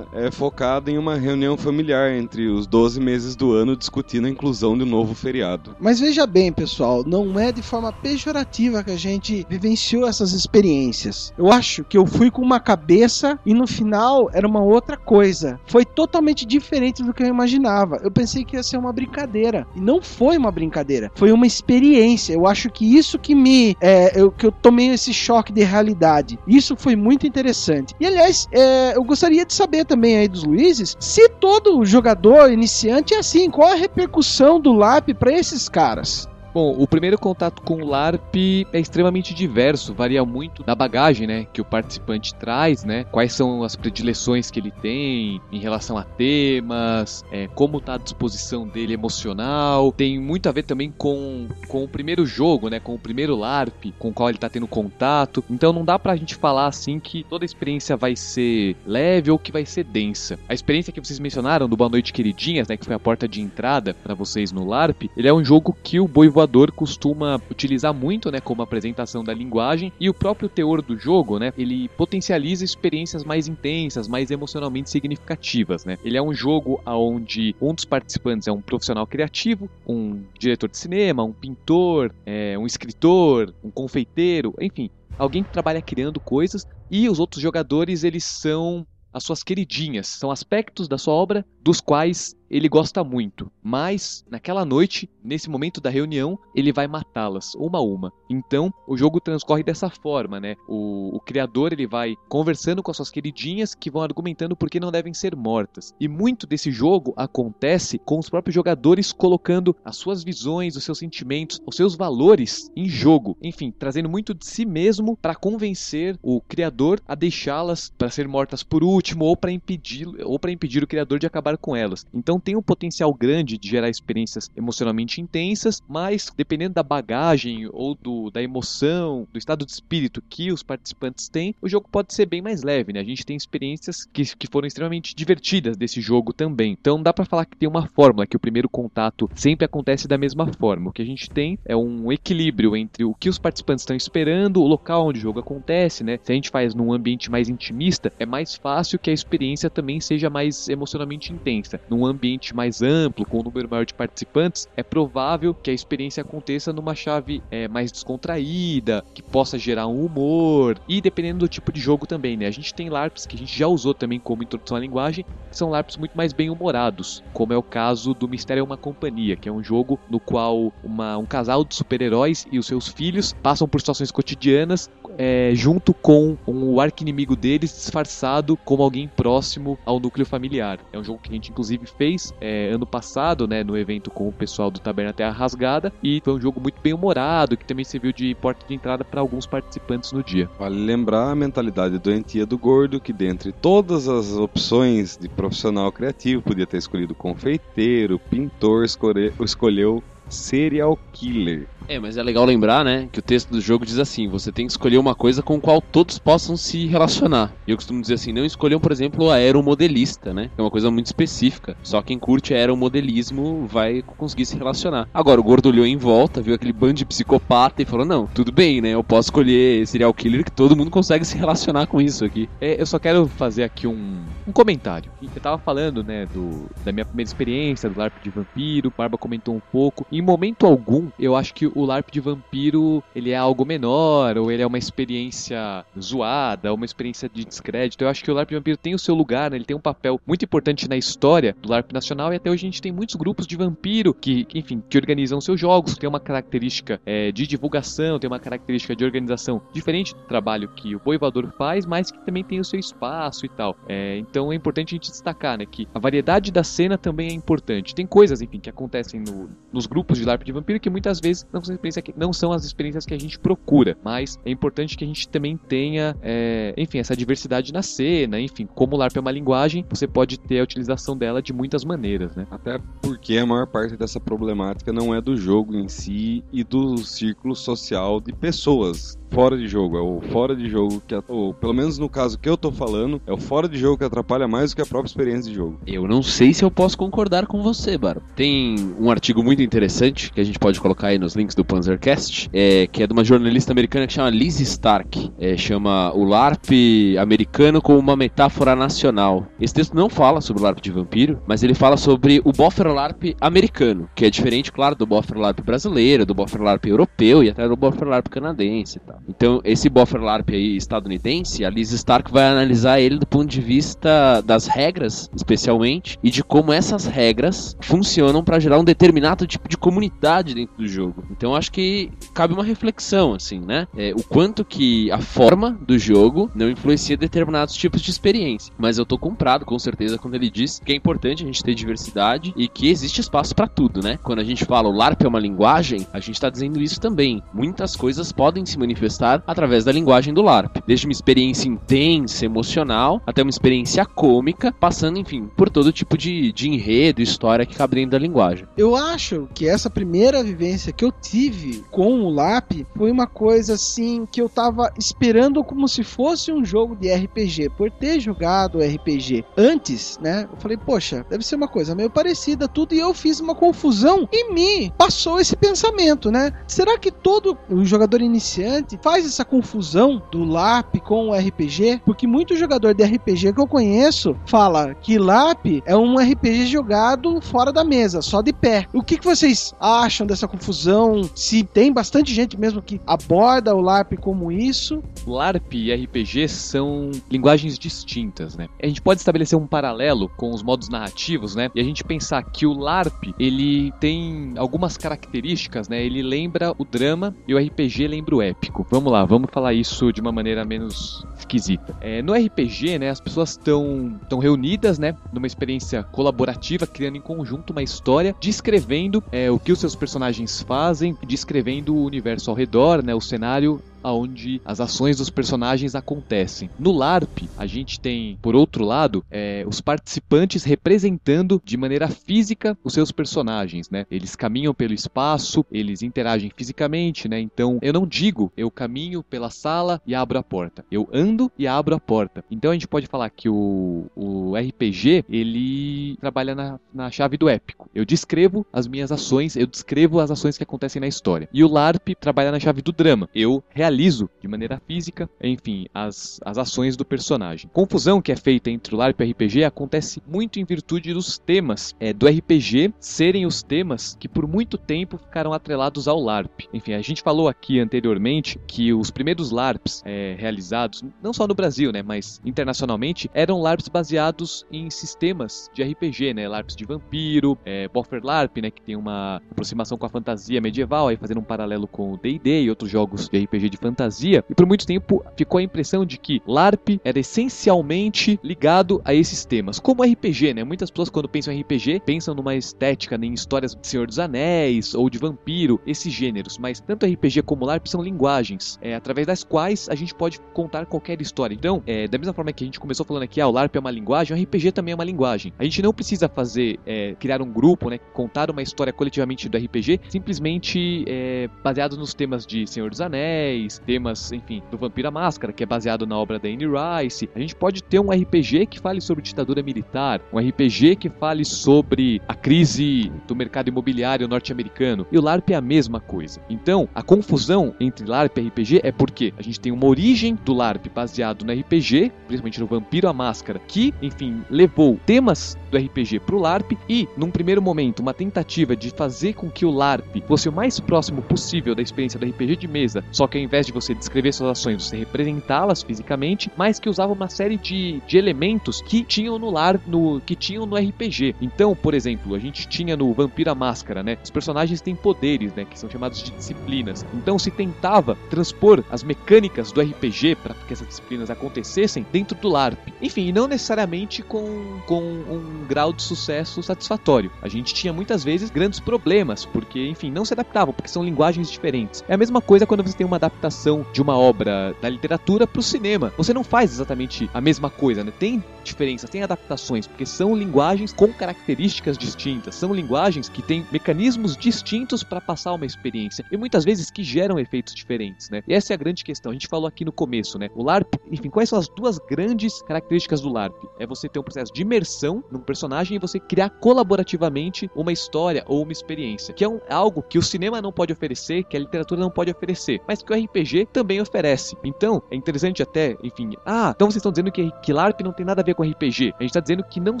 é focada em uma reunião familiar entre os 12 meses do ano discutindo a inclusão de um novo feriado. Mas veja bem, pessoal, não é de forma pejorativa que a gente vivenciou essas experiências. Eu acho que eu fui com uma cabeça e no final era uma outra coisa. Foi totalmente diferente do que eu imaginava. Eu pensei que ia ser uma brincadeira. E não foi uma brincadeira. Foi uma experiência. Eu acho que isso que me. É, eu, que eu tomei esse choque de realidade. Isso foi muito interessante. E aliás, é, eu gostaria de saber também aí dos Luizes se todo jogador iniciante é assim. Qual a repercussão do LAP para esses caras? Bom, o primeiro contato com o LARP é extremamente diverso, varia muito da bagagem, né, que o participante traz, né, quais são as predileções que ele tem em relação a temas, é, como está a disposição dele emocional, tem muito a ver também com, com o primeiro jogo, né, com o primeiro LARP, com o qual ele está tendo contato, então não dá pra gente falar assim que toda a experiência vai ser leve ou que vai ser densa. A experiência que vocês mencionaram do Boa Noite Queridinhas, né, que foi a porta de entrada para vocês no LARP, ele é um jogo que o Boi Voador costuma utilizar muito, né, como apresentação da linguagem e o próprio teor do jogo, né, ele potencializa experiências mais intensas, mais emocionalmente significativas, né. Ele é um jogo onde um dos participantes é um profissional criativo, um diretor de cinema, um pintor, é, um escritor, um confeiteiro, enfim, alguém que trabalha criando coisas e os outros jogadores eles são as suas queridinhas, são aspectos da sua obra dos quais ele gosta muito, mas naquela noite, nesse momento da reunião, ele vai matá-las uma a uma. Então, o jogo transcorre dessa forma, né? O, o, criador ele vai conversando com as suas queridinhas que vão argumentando por que não devem ser mortas. E muito desse jogo acontece com os próprios jogadores colocando as suas visões, os seus sentimentos, os seus valores em jogo. Enfim, trazendo muito de si mesmo para convencer o criador a deixá-las para ser mortas por último ou para impedir ou para impedir o criador de acabar com elas. Então tem um potencial grande de gerar experiências emocionalmente intensas, mas dependendo da bagagem ou do, da emoção, do estado de espírito que os participantes têm, o jogo pode ser bem mais leve, né? A gente tem experiências que, que foram extremamente divertidas desse jogo também. Então dá para falar que tem uma fórmula, que o primeiro contato sempre acontece da mesma forma. O que a gente tem é um equilíbrio entre o que os participantes estão esperando, o local onde o jogo acontece, né? Se a gente faz num ambiente mais intimista, é mais fácil que a experiência também seja mais emocionalmente intensa. Num ambiente mais amplo, com um número maior de participantes, é provável que a experiência aconteça numa chave é, mais descontraída, que possa gerar um humor, e dependendo do tipo de jogo também, né? A gente tem LARPs que a gente já usou também como introdução à linguagem, que são LARPs muito mais bem humorados, como é o caso do Mistério é uma Companhia, que é um jogo no qual uma, um casal de super-heróis e os seus filhos passam por situações cotidianas é, junto com um arqui-inimigo deles disfarçado como alguém próximo ao núcleo familiar. É um jogo que a gente inclusive fez é, ano passado, né, no evento com o pessoal do Taberna Terra Rasgada, e foi um jogo muito bem humorado, que também serviu de porta de entrada para alguns participantes no dia. Vale lembrar a mentalidade doentia do gordo, que dentre todas as opções de profissional criativo, podia ter escolhido confeiteiro, pintor, escolheu serial killer. É, mas é legal lembrar, né, que o texto do jogo diz assim: você tem que escolher uma coisa com a qual todos possam se relacionar. E eu costumo dizer assim: não escolham, por exemplo, o aeromodelista, né? Que é uma coisa muito específica. Só quem curte aeromodelismo vai conseguir se relacionar. Agora, o gordo olhou em volta, viu aquele bando de psicopata e falou: não, tudo bem, né? Eu posso escolher serial killer que todo mundo consegue se relacionar com isso aqui. É, eu só quero fazer aqui um, um comentário. Eu tava falando, né, do, da minha primeira experiência do LARP de vampiro, Barba comentou um pouco. Em momento algum, eu acho que o LARP de vampiro ele é algo menor, ou ele é uma experiência zoada, uma experiência de descrédito. Eu acho que o LARP de vampiro tem o seu lugar, né? ele tem um papel muito importante na história do LARP nacional e até hoje a gente tem muitos grupos de vampiro que, enfim, que organizam seus jogos, tem uma característica é, de divulgação, tem uma característica de organização diferente do trabalho que o Boivador faz, mas que também tem o seu espaço e tal. É, então é importante a gente destacar, né, que a variedade da cena também é importante. Tem coisas, enfim, que acontecem no, nos grupos de LARP de vampiro que muitas vezes não são, não são as experiências que a gente procura, mas é importante que a gente também tenha, é, enfim, essa diversidade na cena, enfim, como o LARP é uma linguagem, você pode ter a utilização dela de muitas maneiras, né? Até porque a maior parte dessa problemática não é do jogo em si e do círculo social de pessoas fora de jogo. É o fora de jogo que, ou, pelo menos no caso que eu tô falando, é o fora de jogo que atrapalha mais do que a própria experiência de jogo. Eu não sei se eu posso concordar com você, Baro. Tem um artigo muito interessante que a gente pode colocar aí nos links do Panzercast, é, que é de uma jornalista americana que chama Liz Stark. É, chama o LARP americano como uma metáfora nacional. Esse texto não fala sobre o LARP de vampiro, mas ele fala sobre o Boffer LARP americano, que é diferente, claro, do Boffer LARP brasileiro, do Boffer LARP europeu e até do Boffer LARP canadense e tal. Então, esse buffer LARP aí estadunidense, a Liz Stark vai analisar ele do ponto de vista das regras, especialmente, e de como essas regras funcionam para gerar um determinado tipo de comunidade dentro do jogo. Então acho que cabe uma reflexão, assim, né? É, o quanto que a forma do jogo não influencia determinados tipos de experiência. Mas eu tô comprado, com certeza, quando ele diz que é importante a gente ter diversidade e que existe espaço para tudo, né? Quando a gente fala o LARP é uma linguagem, a gente tá dizendo isso também. Muitas coisas podem se manifestar através da linguagem do LARP. Desde uma experiência intensa, emocional, até uma experiência cômica, passando, enfim, por todo tipo de, de enredo, história que cabe dentro da linguagem. Eu acho que essa primeira vivência que eu tive com o LAP foi uma coisa assim que eu tava esperando como se fosse um jogo de RPG. Por ter jogado RPG antes, né? Eu falei, poxa, deve ser uma coisa meio parecida, tudo, e eu fiz uma confusão e me passou esse pensamento, né? Será que todo o jogador iniciante faz essa confusão do LAP com o RPG? Porque muito jogador de RPG que eu conheço fala que LAP é um RPG jogado fora da mesa, só de pé. O que, que vocês acham dessa confusão? Se tem bastante gente mesmo que aborda o LARP como isso? LARP e RPG são linguagens distintas, né? A gente pode estabelecer um paralelo com os modos narrativos, né? E a gente pensar que o LARP, ele tem algumas características, né? Ele lembra o drama e o RPG lembra o épico. Vamos lá, vamos falar isso de uma maneira menos esquisita. É, no RPG, né, as pessoas estão estão reunidas, né, numa experiência colaborativa, criando em conjunto uma história, descrevendo é, o que os seus personagens fazem, descrevendo o universo ao redor, né, o cenário aonde as ações dos personagens acontecem. No LARP, a gente tem, por outro lado, é, os participantes representando de maneira física os seus personagens, né? Eles caminham pelo espaço, eles interagem fisicamente, né? Então, eu não digo eu caminho pela sala e abro a porta. Eu ando e abro a porta. Então, a gente pode falar que o, o RPG, ele trabalha na, na chave do épico. Eu descrevo as minhas ações, eu descrevo as ações que acontecem na história. E o LARP trabalha na chave do drama. Eu realizo de maneira física, enfim, as, as ações do personagem. Confusão que é feita entre o LARP e o RPG acontece muito em virtude dos temas é, do RPG serem os temas que por muito tempo ficaram atrelados ao LARP. Enfim, a gente falou aqui anteriormente que os primeiros LARPs é, realizados, não só no Brasil, né, mas internacionalmente, eram LARPs baseados em sistemas de RPG, né, LARPs de vampiro, é, Boffer LARP, né, que tem uma aproximação com a fantasia medieval, aí fazendo um paralelo com o D&D e outros jogos de RPG de fantasia, e por muito tempo ficou a impressão de que LARP era essencialmente ligado a esses temas. Como RPG, né? Muitas pessoas quando pensam em RPG, pensam numa estética, né, em histórias de Senhor dos Anéis ou de vampiro, esses gêneros, mas tanto RPG como LARP são linguagens, é, através das quais a gente pode contar qualquer história. Então, é, da mesma forma que a gente começou falando aqui, ah, o LARP é uma linguagem, o RPG também é uma linguagem. A gente não precisa fazer, é, criar um grupo, né, contar uma história coletivamente do RPG, simplesmente é, baseado nos temas de Senhor dos Anéis, temas, enfim, do Vampira Máscara, que é baseado na obra da Anne Rice. A gente pode ter um RPG que fale sobre ditadura militar, um RPG que fale sobre a crise do mercado imobiliário norte-americano. E o LARP é a mesma coisa. Então, a confusão entre LARP e RPG é porque a gente tem uma origem do LARP baseado no RPG, principalmente no Vampiro a Máscara, que, enfim, levou temas do RPG pro LARP e, num primeiro momento, uma tentativa de fazer com que o LARP fosse o mais próximo possível da experiência do RPG de mesa, só que ao invés de você descrever suas ações, você representá-las fisicamente, mas que usava uma série de, de elementos que tinham no LARP, no, que tinham no RPG. Então, por exemplo, a gente tinha no Vampira Máscara, né? Os personagens têm poderes, né? Que são chamados de disciplinas. Então se tentava transpor as mecânicas do RPG para que essas disciplinas acontecessem dentro do LARP. Enfim, não necessariamente com, com um grau de sucesso satisfatório. A gente tinha muitas vezes grandes problemas, porque, enfim, não se adaptavam, porque são linguagens diferentes. É a mesma coisa quando você tem uma adaptação de uma obra da literatura para o cinema. Você não faz exatamente a mesma coisa, né? Tem diferenças, tem adaptações, porque são linguagens com características distintas, são linguagens que têm mecanismos distintos para passar uma experiência e muitas vezes que geram efeitos diferentes, né? E essa é a grande questão. A gente falou aqui no começo, né? O LARP, enfim, quais são as duas grandes características do LARP? É você ter um processo de imersão num personagem e você criar colaborativamente uma história ou uma experiência, que é um, algo que o cinema não pode oferecer, que a literatura não pode oferecer, mas que o RPG RPG também oferece. Então, é interessante até, enfim, ah, então vocês estão dizendo que, que LARP não tem nada a ver com RPG. A gente está dizendo que não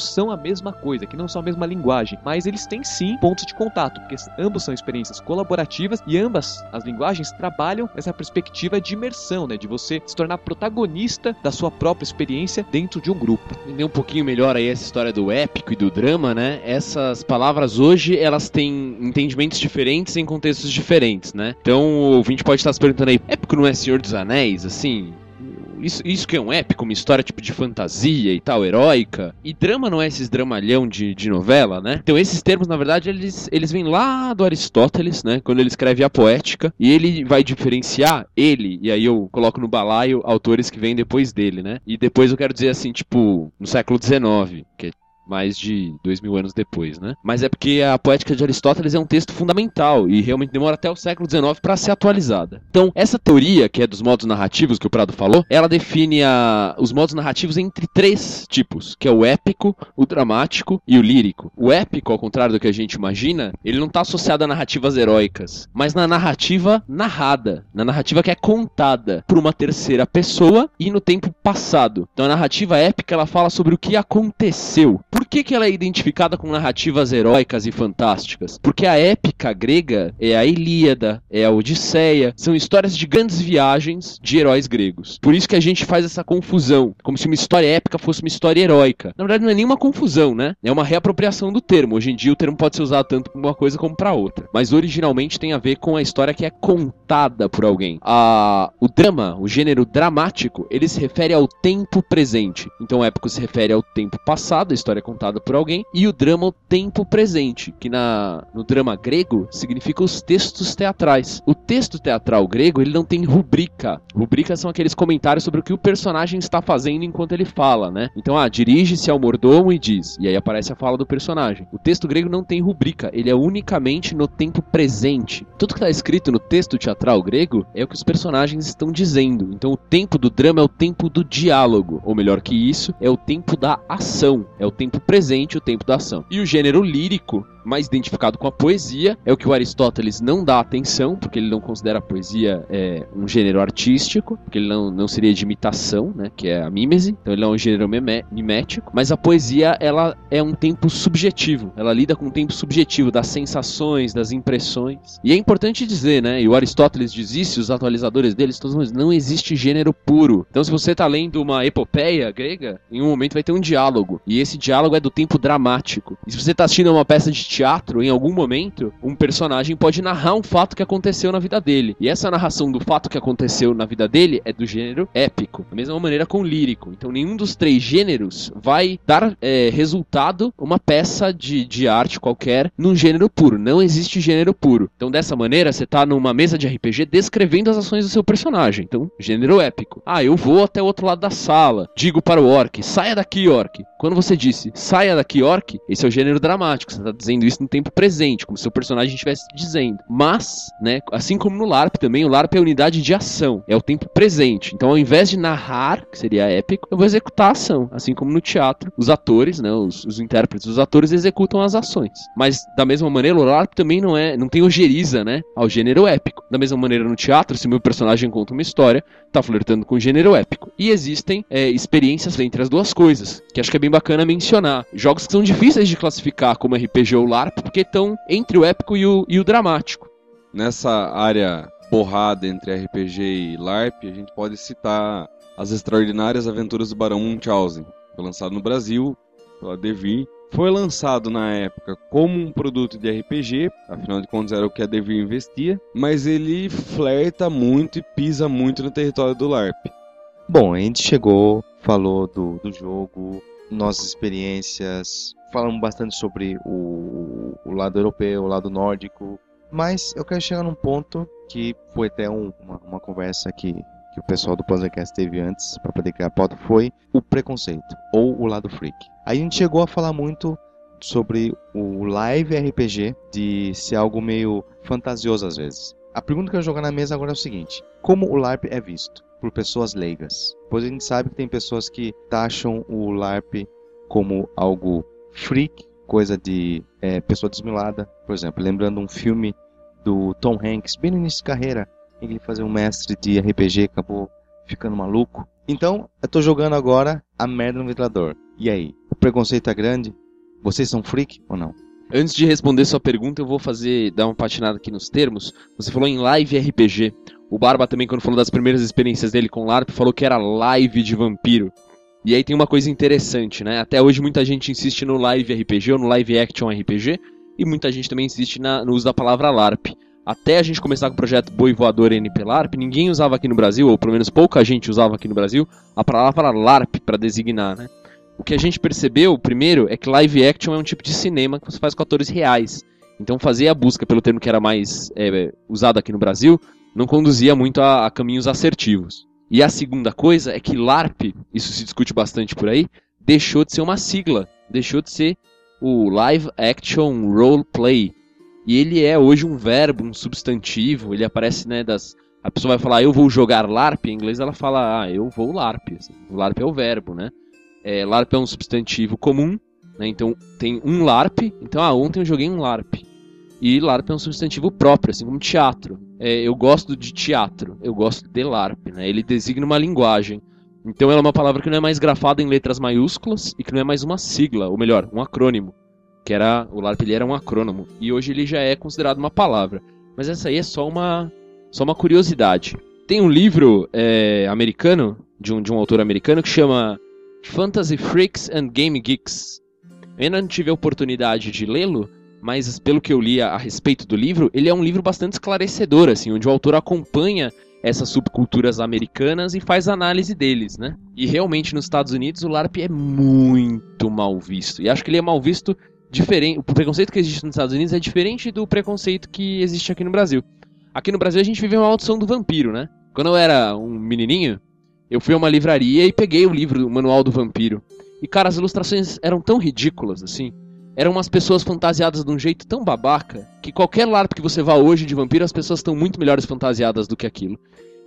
são a mesma coisa, que não são a mesma linguagem, mas eles têm sim pontos de contato, porque ambos são experiências colaborativas e ambas as linguagens trabalham nessa perspectiva de imersão, né, de você se tornar protagonista da sua própria experiência dentro de um grupo. Entender um pouquinho melhor aí essa história do épico e do drama, né? Essas palavras hoje, elas têm entendimentos diferentes em contextos diferentes, né? Então, o ouvinte pode estar se perguntando aí, épico não é Senhor dos Anéis, assim? Isso, isso que é um épico, uma história tipo de fantasia e tal, heróica. E drama não é esses dramalhão de, de novela, né? Então esses termos, na verdade, eles, eles vêm lá do Aristóteles, né? Quando ele escreve a poética. E ele vai diferenciar ele, e aí eu coloco no balaio autores que vêm depois dele, né? E depois eu quero dizer assim, tipo, no século XIX, que é mais de dois mil anos depois, né? Mas é porque a Poética de Aristóteles é um texto fundamental e realmente demora até o século XIX para ser atualizada. Então, essa teoria, que é dos modos narrativos que o Prado falou, ela define a, os modos narrativos entre três tipos, que é o épico, o dramático e o lírico. O épico, ao contrário do que a gente imagina, ele não está associado a narrativas heróicas, mas na narrativa narrada, na narrativa que é contada por uma terceira pessoa e no tempo passado. Então, a narrativa épica ela fala sobre o que aconteceu por que, que ela é identificada com narrativas heróicas e fantásticas? Porque a épica grega é a Ilíada, é a Odisseia, são histórias de grandes viagens de heróis gregos. Por isso que a gente faz essa confusão, como se uma história épica fosse uma história heróica. Na verdade, não é nenhuma confusão, né? É uma reapropriação do termo. Hoje em dia, o termo pode ser usado tanto para uma coisa como para outra. Mas originalmente tem a ver com a história que é contada por alguém. A... O drama, o gênero dramático, ele se refere ao tempo presente. Então, épico se refere ao tempo passado, a história contada por alguém, e o drama o tempo presente, que na, no drama grego significa os textos teatrais. O texto teatral grego, ele não tem rubrica. Rubricas são aqueles comentários sobre o que o personagem está fazendo enquanto ele fala, né? Então, ah, dirige-se ao mordomo e diz, e aí aparece a fala do personagem. O texto grego não tem rubrica, ele é unicamente no tempo presente. Tudo que está escrito no texto teatral grego é o que os personagens estão dizendo. Então, o tempo do drama é o tempo do diálogo, ou melhor que isso, é o tempo da ação, é o tempo tempo presente, o tempo da ação. E o gênero lírico mais identificado com a poesia, é o que o Aristóteles não dá atenção, porque ele não considera a poesia é, um gênero artístico, porque ele não, não seria de imitação, né, que é a mímese, então ele é um gênero mimético, mas a poesia, ela é um tempo subjetivo, ela lida com um tempo subjetivo das sensações, das impressões, e é importante dizer, né, e o Aristóteles diz isso, os atualizadores deles, todos dizem, não existe gênero puro, então se você está lendo uma epopeia grega, em um momento vai ter um diálogo, e esse diálogo é do tempo dramático, e se você está assistindo a uma peça de teatro, em algum momento, um personagem pode narrar um fato que aconteceu na vida dele. E essa narração do fato que aconteceu na vida dele é do gênero épico. Da mesma maneira com lírico. Então nenhum dos três gêneros vai dar é, resultado uma peça de, de arte qualquer num gênero puro. Não existe gênero puro. Então dessa maneira, você tá numa mesa de RPG descrevendo as ações do seu personagem. Então, gênero épico. Ah, eu vou até o outro lado da sala. Digo para o orc, saia daqui, orc. Quando você disse, saia daqui, orc, esse é o gênero dramático. Você tá dizendo isso no tempo presente, como se o personagem estivesse dizendo. Mas, né, assim como no LARP também, o LARP é a unidade de ação, é o tempo presente. Então, ao invés de narrar, que seria épico, eu vou executar a ação. Assim como no teatro, os atores, né, os, os intérpretes, os atores executam as ações. Mas, da mesma maneira, o LARP também não é, não tem ojeriza, né, ao gênero épico. Da mesma maneira, no teatro, se meu personagem conta uma história, tá flertando com o gênero épico. E existem é, experiências entre as duas coisas, que acho que é bem bacana mencionar. Jogos que são difíceis de classificar como RPG ou LARP, porque estão entre o épico e o, e o dramático. Nessa área borrada entre RPG e LARP, a gente pode citar As Extraordinárias Aventuras do Barão Munchausen. Lançado no Brasil pela Devir. Foi lançado na época como um produto de RPG, afinal de contas era o que a Devir investia, mas ele flerta muito e pisa muito no território do LARP. Bom, a gente chegou, falou do, do jogo, nossas experiências, falamos bastante sobre o, o lado europeu, o lado nórdico, mas eu quero chegar num ponto que foi até um, uma, uma, conversa que, que o pessoal do Panzercast teve antes para poder criar a pauta, foi o preconceito, ou o lado freak. Aí a gente chegou a falar muito sobre o live RPG de ser algo meio fantasioso às vezes. A pergunta que eu jogar na mesa agora é o seguinte: como o LARP é visto por pessoas leigas? Pois a gente sabe que tem pessoas que taxam o LARP como algo freak, coisa de é, pessoa desmilada. Por exemplo, lembrando um filme do Tom Hanks, bem no início de carreira, ele fazer um mestre de RPG acabou ficando maluco. Então, eu tô jogando agora a merda no ventilador. E aí? O preconceito é grande? Vocês são freak ou não? Antes de responder sua pergunta, eu vou fazer dar uma patinada aqui nos termos. Você falou em live RPG. O Barba também, quando falou das primeiras experiências dele com LARP, falou que era live de vampiro. E aí tem uma coisa interessante, né? Até hoje muita gente insiste no live RPG ou no live action RPG, e muita gente também insiste na, no uso da palavra LARP. Até a gente começar com o projeto Boi Voador NP LARP, ninguém usava aqui no Brasil, ou pelo menos pouca gente usava aqui no Brasil, a palavra LARP para designar, né? O que a gente percebeu, primeiro, é que live action é um tipo de cinema que você faz com atores reais. Então fazer a busca pelo termo que era mais é, usado aqui no Brasil não conduzia muito a, a caminhos assertivos. E a segunda coisa é que LARP, isso se discute bastante por aí, deixou de ser uma sigla, deixou de ser o Live Action Role Play. E ele é hoje um verbo, um substantivo, ele aparece, né, das... A pessoa vai falar, eu vou jogar LARP, em inglês ela fala, ah, eu vou LARP. Assim. O LARP é o verbo, né? É, LARP é um substantivo comum, né? Então tem um LARP, então, ah, ontem eu joguei um LARP. E LARP é um substantivo próprio, assim como teatro. É, eu gosto de teatro, eu gosto de LARP, né? Ele designa uma linguagem. Então ela é uma palavra que não é mais grafada em letras maiúsculas e que não é mais uma sigla, ou melhor, um acrônimo. Que era. O LARP ele era um acrônimo. E hoje ele já é considerado uma palavra. Mas essa aí é só uma. só uma curiosidade. Tem um livro é, americano, de um, de um autor americano, que chama Fantasy Freaks and Game Geeks. Eu ainda não tive a oportunidade de lê-lo, mas pelo que eu li a, a, respeito do livro, ele é um livro bastante esclarecedor, assim, onde o autor acompanha essas subculturas americanas e faz análise deles, né? E realmente nos Estados Unidos o LARP é muito mal visto. E acho que ele é mal visto diferente. O preconceito que existe nos Estados Unidos é diferente do preconceito que existe aqui no Brasil. Aqui no Brasil a gente vive uma maldição do vampiro, né? Quando eu era um menininho, eu fui a uma livraria e peguei o livro, o Manual do Vampiro. E cara, as ilustrações eram tão ridículas assim eram umas pessoas fantasiadas de um jeito tão babaca que qualquer LARP que você vá hoje de vampiro, as pessoas estão muito melhores fantasiadas do que aquilo.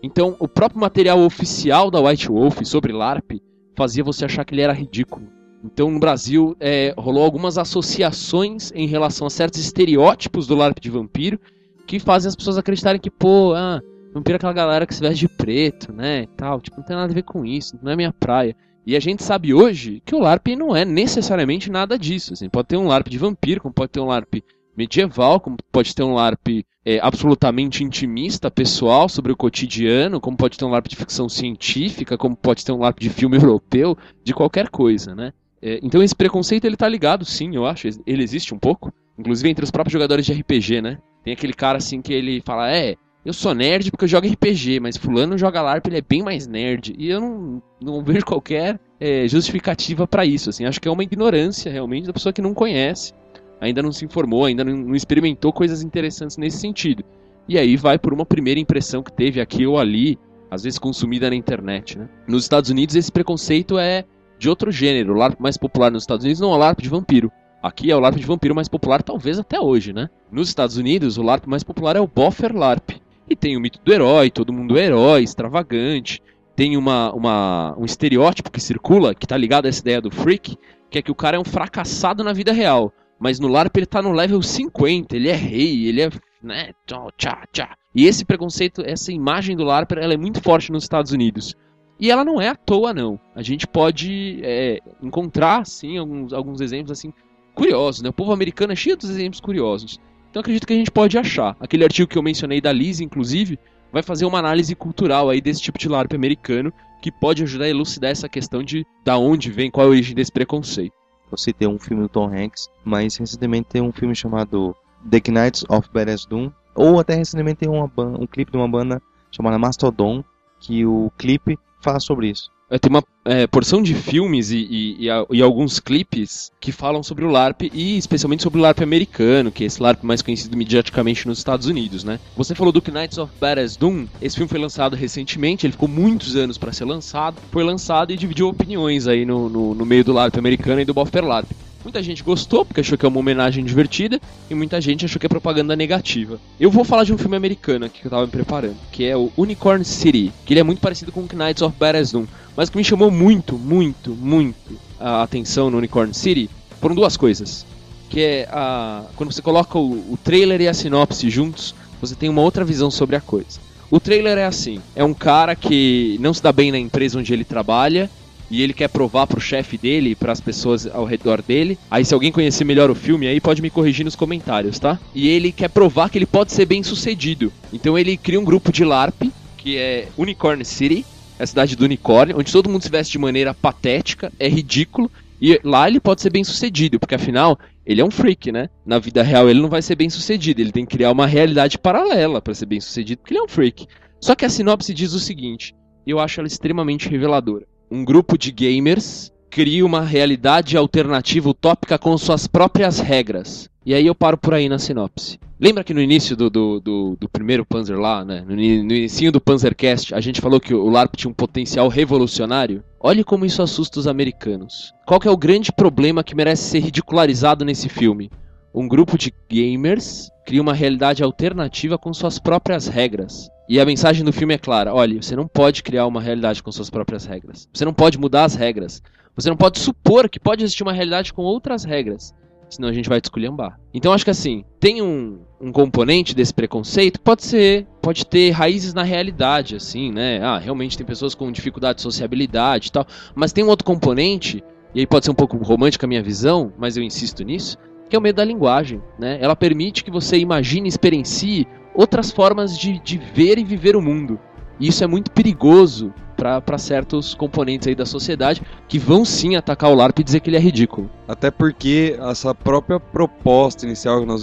Então, o próprio material oficial da White Wolf sobre LARP fazia você achar que ele era ridículo. Então, no Brasil, é, rolou algumas associações em relação a certos estereótipos do LARP de vampiro que fazem as pessoas acreditarem que, pô, ah, vampiro é aquela galera que se veste de preto, né, e tal. Tipo, não tem nada a ver com isso, não é minha praia. E a gente sabe hoje que o LARP não é necessariamente nada disso. Assim, pode ter um LARP de vampiro, como pode ter um LARP medieval, como pode ter um LARP é, absolutamente intimista, pessoal, sobre o cotidiano, como pode ter um LARP de ficção científica, como pode ter um LARP de filme *laughs* europeu, de qualquer coisa, né? É, então esse preconceito ele tá ligado, sim, eu acho, ele existe um pouco, inclusive entre os próprios jogadores de RPG, né? Tem aquele cara assim que ele fala, é, eu sou nerd porque eu jogo RPG, mas fulano joga LARP, ele é bem mais nerd. E eu não, não *laughs* vejo qualquer é, justificativa para isso, assim. Acho que é uma ignorância, realmente, da pessoa que não conhece, ainda não se informou, ainda não, não experimentou coisas interessantes nesse sentido. E aí vai por uma primeira impressão que teve aqui ou ali, às vezes consumida na internet, né? Nos Estados Unidos esse preconceito é de outro gênero. O LARP mais popular nos Estados Unidos não é o LARP de vampiro. Aqui é o LARP de vampiro mais popular, talvez até hoje, né? Nos Estados Unidos, o LARP mais popular é o Boffer LARP. E tem o mito do herói, todo mundo é herói, extravagante. Tem uma, uma, um estereótipo que circula, que tá ligado a essa ideia do freak, que é que o cara é um fracassado na vida real. Mas no LARP ele tá no level 50, ele é rei, ele é. né? Tchau, tchau. E esse preconceito, essa imagem do LARP, ela é muito forte nos Estados Unidos. E ela não é à toa, não. A gente pode é, encontrar, sim, alguns, alguns exemplos assim curiosos, né? O povo americano é cheio dos exemplos curiosos. Então acredito que a gente pode achar. Aquele artigo que eu mencionei da Liz, inclusive, vai fazer uma análise cultural aí desse tipo de LARP americano que pode ajudar a elucidar essa questão de da onde vem, qual é a origem desse preconceito. Você tem um filme do Tom Hanks, mas recentemente tem um filme chamado The Knights of Badass Doom, ou até recentemente tem uma um clipe de uma banda chamada Mastodon, que o clipe fala sobre isso. É, tem uma é, porção de filmes e, e, e, e, alguns clipes que falam sobre o LARP e especialmente sobre o LARP americano, que é esse LARP mais conhecido mediaticamente nos Estados Unidos, né? Você falou do Knights of Badass Doom. Esse filme foi lançado recentemente, ele ficou muitos anos para ser lançado. Foi lançado e dividiu opiniões aí no, no, no meio do LARP americano e do Boffer LARP. Muita gente gostou porque achou que é uma homenagem divertida e muita gente achou que é propaganda negativa. Eu vou falar de um filme americano aqui que eu tava me preparando, que é o Unicorn City, que ele é muito parecido com Knights of Badass mas o que me chamou muito, muito, muito a atenção no Unicorn City foram duas coisas. Que é a, quando você coloca o, o trailer e a sinopse juntos, você tem uma outra visão sobre a coisa. O trailer é assim: é um cara que não se dá bem na empresa onde ele trabalha. E ele quer provar pro chefe dele e pras pessoas ao redor dele. Aí, se alguém conhecer melhor o filme, aí pode me corrigir nos comentários, tá? E ele quer provar que ele pode ser bem sucedido. Então, ele cria um grupo de LARP, que é Unicorn City, é a cidade do unicórnio, onde todo mundo se veste de maneira patética, é ridículo. E lá ele pode ser bem sucedido, porque afinal, ele é um freak, né? Na vida real ele não vai ser bem sucedido, ele tem que criar uma realidade paralela para ser bem sucedido, porque ele é um freak. Só que a sinopse diz o seguinte, e eu acho ela extremamente reveladora. Um grupo de gamers cria uma realidade alternativa utópica com suas próprias regras. E aí eu paro por aí na sinopse. Lembra que no início do, do, do, do primeiro Panzer lá, né? No, no início do Panzercast, a gente falou que o LARP tinha um potencial revolucionário? Olhe como isso assusta os americanos. Qual é o grande problema que merece ser ridicularizado nesse filme? Um grupo de gamers cria uma realidade alternativa com suas próprias regras. E a mensagem do filme é clara: olha, você não pode criar uma realidade com suas próprias regras. Você não pode mudar as regras. Você não pode supor que pode existir uma realidade com outras regras. Senão a gente vai te esculhambar. Então acho que assim, tem um, um componente desse preconceito, pode ser, pode ter raízes na realidade, assim, né? Ah, realmente tem pessoas com dificuldade de sociabilidade e tal. Mas tem um outro componente, e aí pode ser um pouco romântica a minha visão, mas eu insisto nisso, que é o medo da linguagem, né? Ela permite que você imagine e experiencie outras formas de, de ver e viver o mundo. E isso é muito perigoso para certos componentes aí da sociedade que vão sim atacar o LARP e dizer que ele é ridículo. Até porque essa própria proposta inicial que nós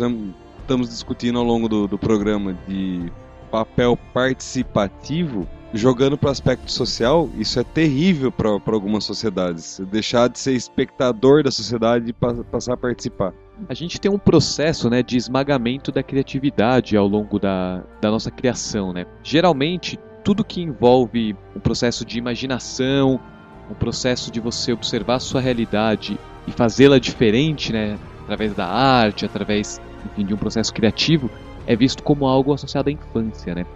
estamos discutindo ao longo do, do programa de papel participativo, jogando para o aspecto social, isso é terrível para algumas sociedades. Deixar de ser espectador da sociedade e pa- passar a participar. A gente tem um processo né, de esmagamento da criatividade ao longo da, da nossa criação. Né? Geralmente, tudo que envolve um processo de imaginação, um processo de você observar a sua realidade e fazê-la diferente, né, através da arte, através enfim, de um processo criativo, é visto como algo associado à infância. Né?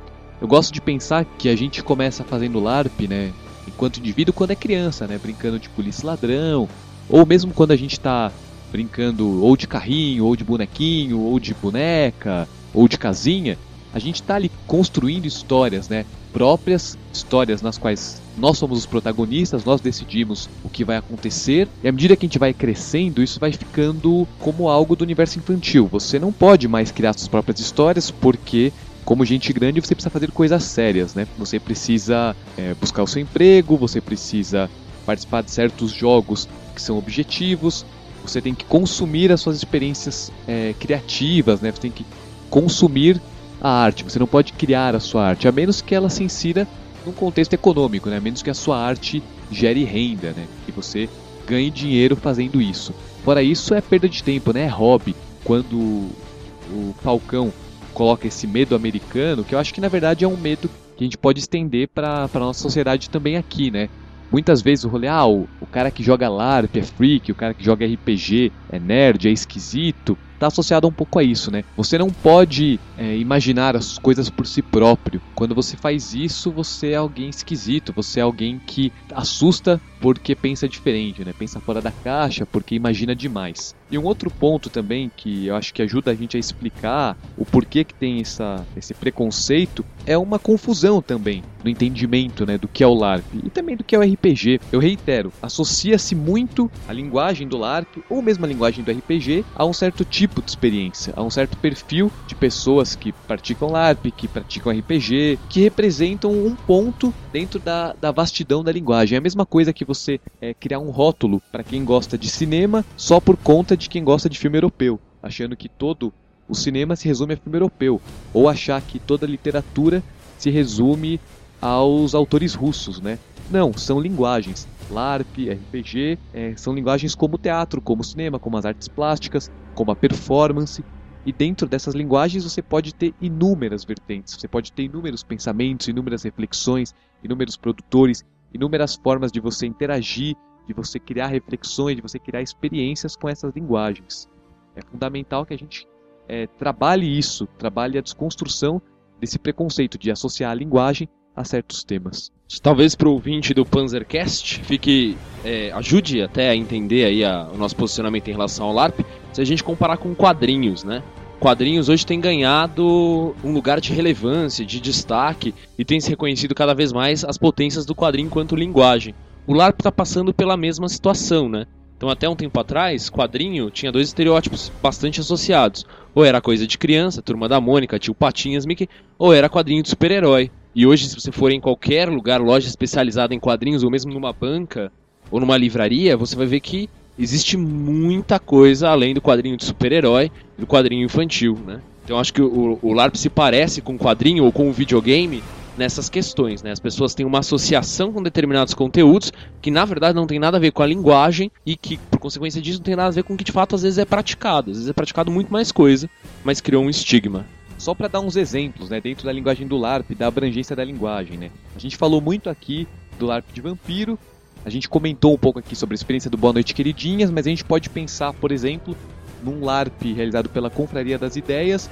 Eu gosto de pensar que a gente começa fazendo LARP né, enquanto indivíduo quando é criança, né, brincando de polícia ladrão, ou mesmo quando a gente está brincando ou de carrinho, ou de bonequinho, ou de boneca, ou de casinha, a gente está ali construindo histórias, né? Próprias histórias nas quais nós somos os protagonistas, nós decidimos o que vai acontecer, e à medida que a gente vai crescendo, isso vai ficando como algo do universo infantil. Você não pode mais criar suas próprias histórias porque como gente grande, você precisa fazer coisas sérias, né? Você precisa é, buscar o seu emprego, você precisa participar de certos jogos que são objetivos, você tem que consumir as suas experiências é, criativas, né? Você tem que consumir a arte. Você não pode criar a sua arte, a menos que ela se insira num contexto econômico, né? A menos que a sua arte gere renda, né? Que você ganhe dinheiro fazendo isso. Fora isso, é perda de tempo, né? É hobby. Quando o Falcão coloca esse medo americano, que eu acho que na verdade é um medo que a gente pode estender para a nossa sociedade também aqui, né? Muitas vezes o rolê, ah, o, o cara que joga LARP é freak, o cara que joga RPG é nerd, é esquisito, tá associado um pouco a isso, né? Você não pode é, imaginar as coisas por si próprio. Quando você faz isso, você é alguém esquisito, você é alguém que assusta porque pensa diferente, né? Pensa fora da caixa, porque imagina demais. E um outro ponto também que eu acho que ajuda a gente a explicar o porquê que tem essa, esse preconceito é uma confusão também no entendimento né, do que é o LARP e também do que é o RPG. Eu reitero, associa-se muito a linguagem do LARP ou mesmo a linguagem do RPG a um certo tipo de experiência, a um certo perfil de pessoas que praticam LARP, que praticam RPG, que representam um ponto dentro da, da vastidão da linguagem. É a mesma coisa que você é, criar um rótulo para quem gosta de cinema só por conta de quem gosta de filme europeu, achando que todo o cinema se resume a filme europeu, ou achar que toda literatura se resume aos autores russos, né? Não, são linguagens. LARP, RPG, é, são linguagens como o teatro, como o cinema, como as artes plásticas, como a performance. E dentro dessas linguagens você pode ter inúmeras vertentes, você pode ter inúmeros pensamentos, inúmeras reflexões, inúmeros produtores, inúmeras formas de você interagir, de você criar reflexões, de você criar experiências com essas linguagens. É fundamental que a gente é, trabalhe isso, trabalhe a desconstrução desse preconceito de associar a linguagem a certos temas. Talvez para o ouvinte do Panzercast fique é, ajude até a entender aí a- o nosso posicionamento em relação ao LARP se a gente comparar com quadrinhos, né? quadrinhos hoje têm ganhado um lugar de relevância, de destaque e tem se reconhecido cada vez mais as potências do quadrinho enquanto linguagem. O LARP está passando pela mesma situação, né? Então, até um tempo atrás, quadrinho tinha dois estereótipos bastante associados. Ou era coisa de criança, turma da Mônica, tio Patinhas, Mickey, ou era quadrinho de super-herói. E hoje, se você for em qualquer lugar, loja especializada em quadrinhos, ou mesmo numa banca ou numa livraria, você vai ver que existe muita coisa além do quadrinho de super-herói e do quadrinho infantil, né? Então acho que o, o LARP se parece com o quadrinho ou com o videogame nessas questões, né? As pessoas têm uma associação com determinados conteúdos que na verdade não tem nada a ver com a linguagem e que por consequência disso não tem nada a ver com o que de fato às vezes é praticado. Às vezes é praticado muito mais coisa, mas criou um estigma. Só para dar uns exemplos, né, dentro da linguagem do LARP, da abrangência da linguagem, né? A gente falou muito aqui do LARP de vampiro, a gente comentou um pouco aqui sobre a experiência do Boa Noite Queridinhas, mas a gente pode pensar, por exemplo, num LARP realizado pela Confraria das Ideias,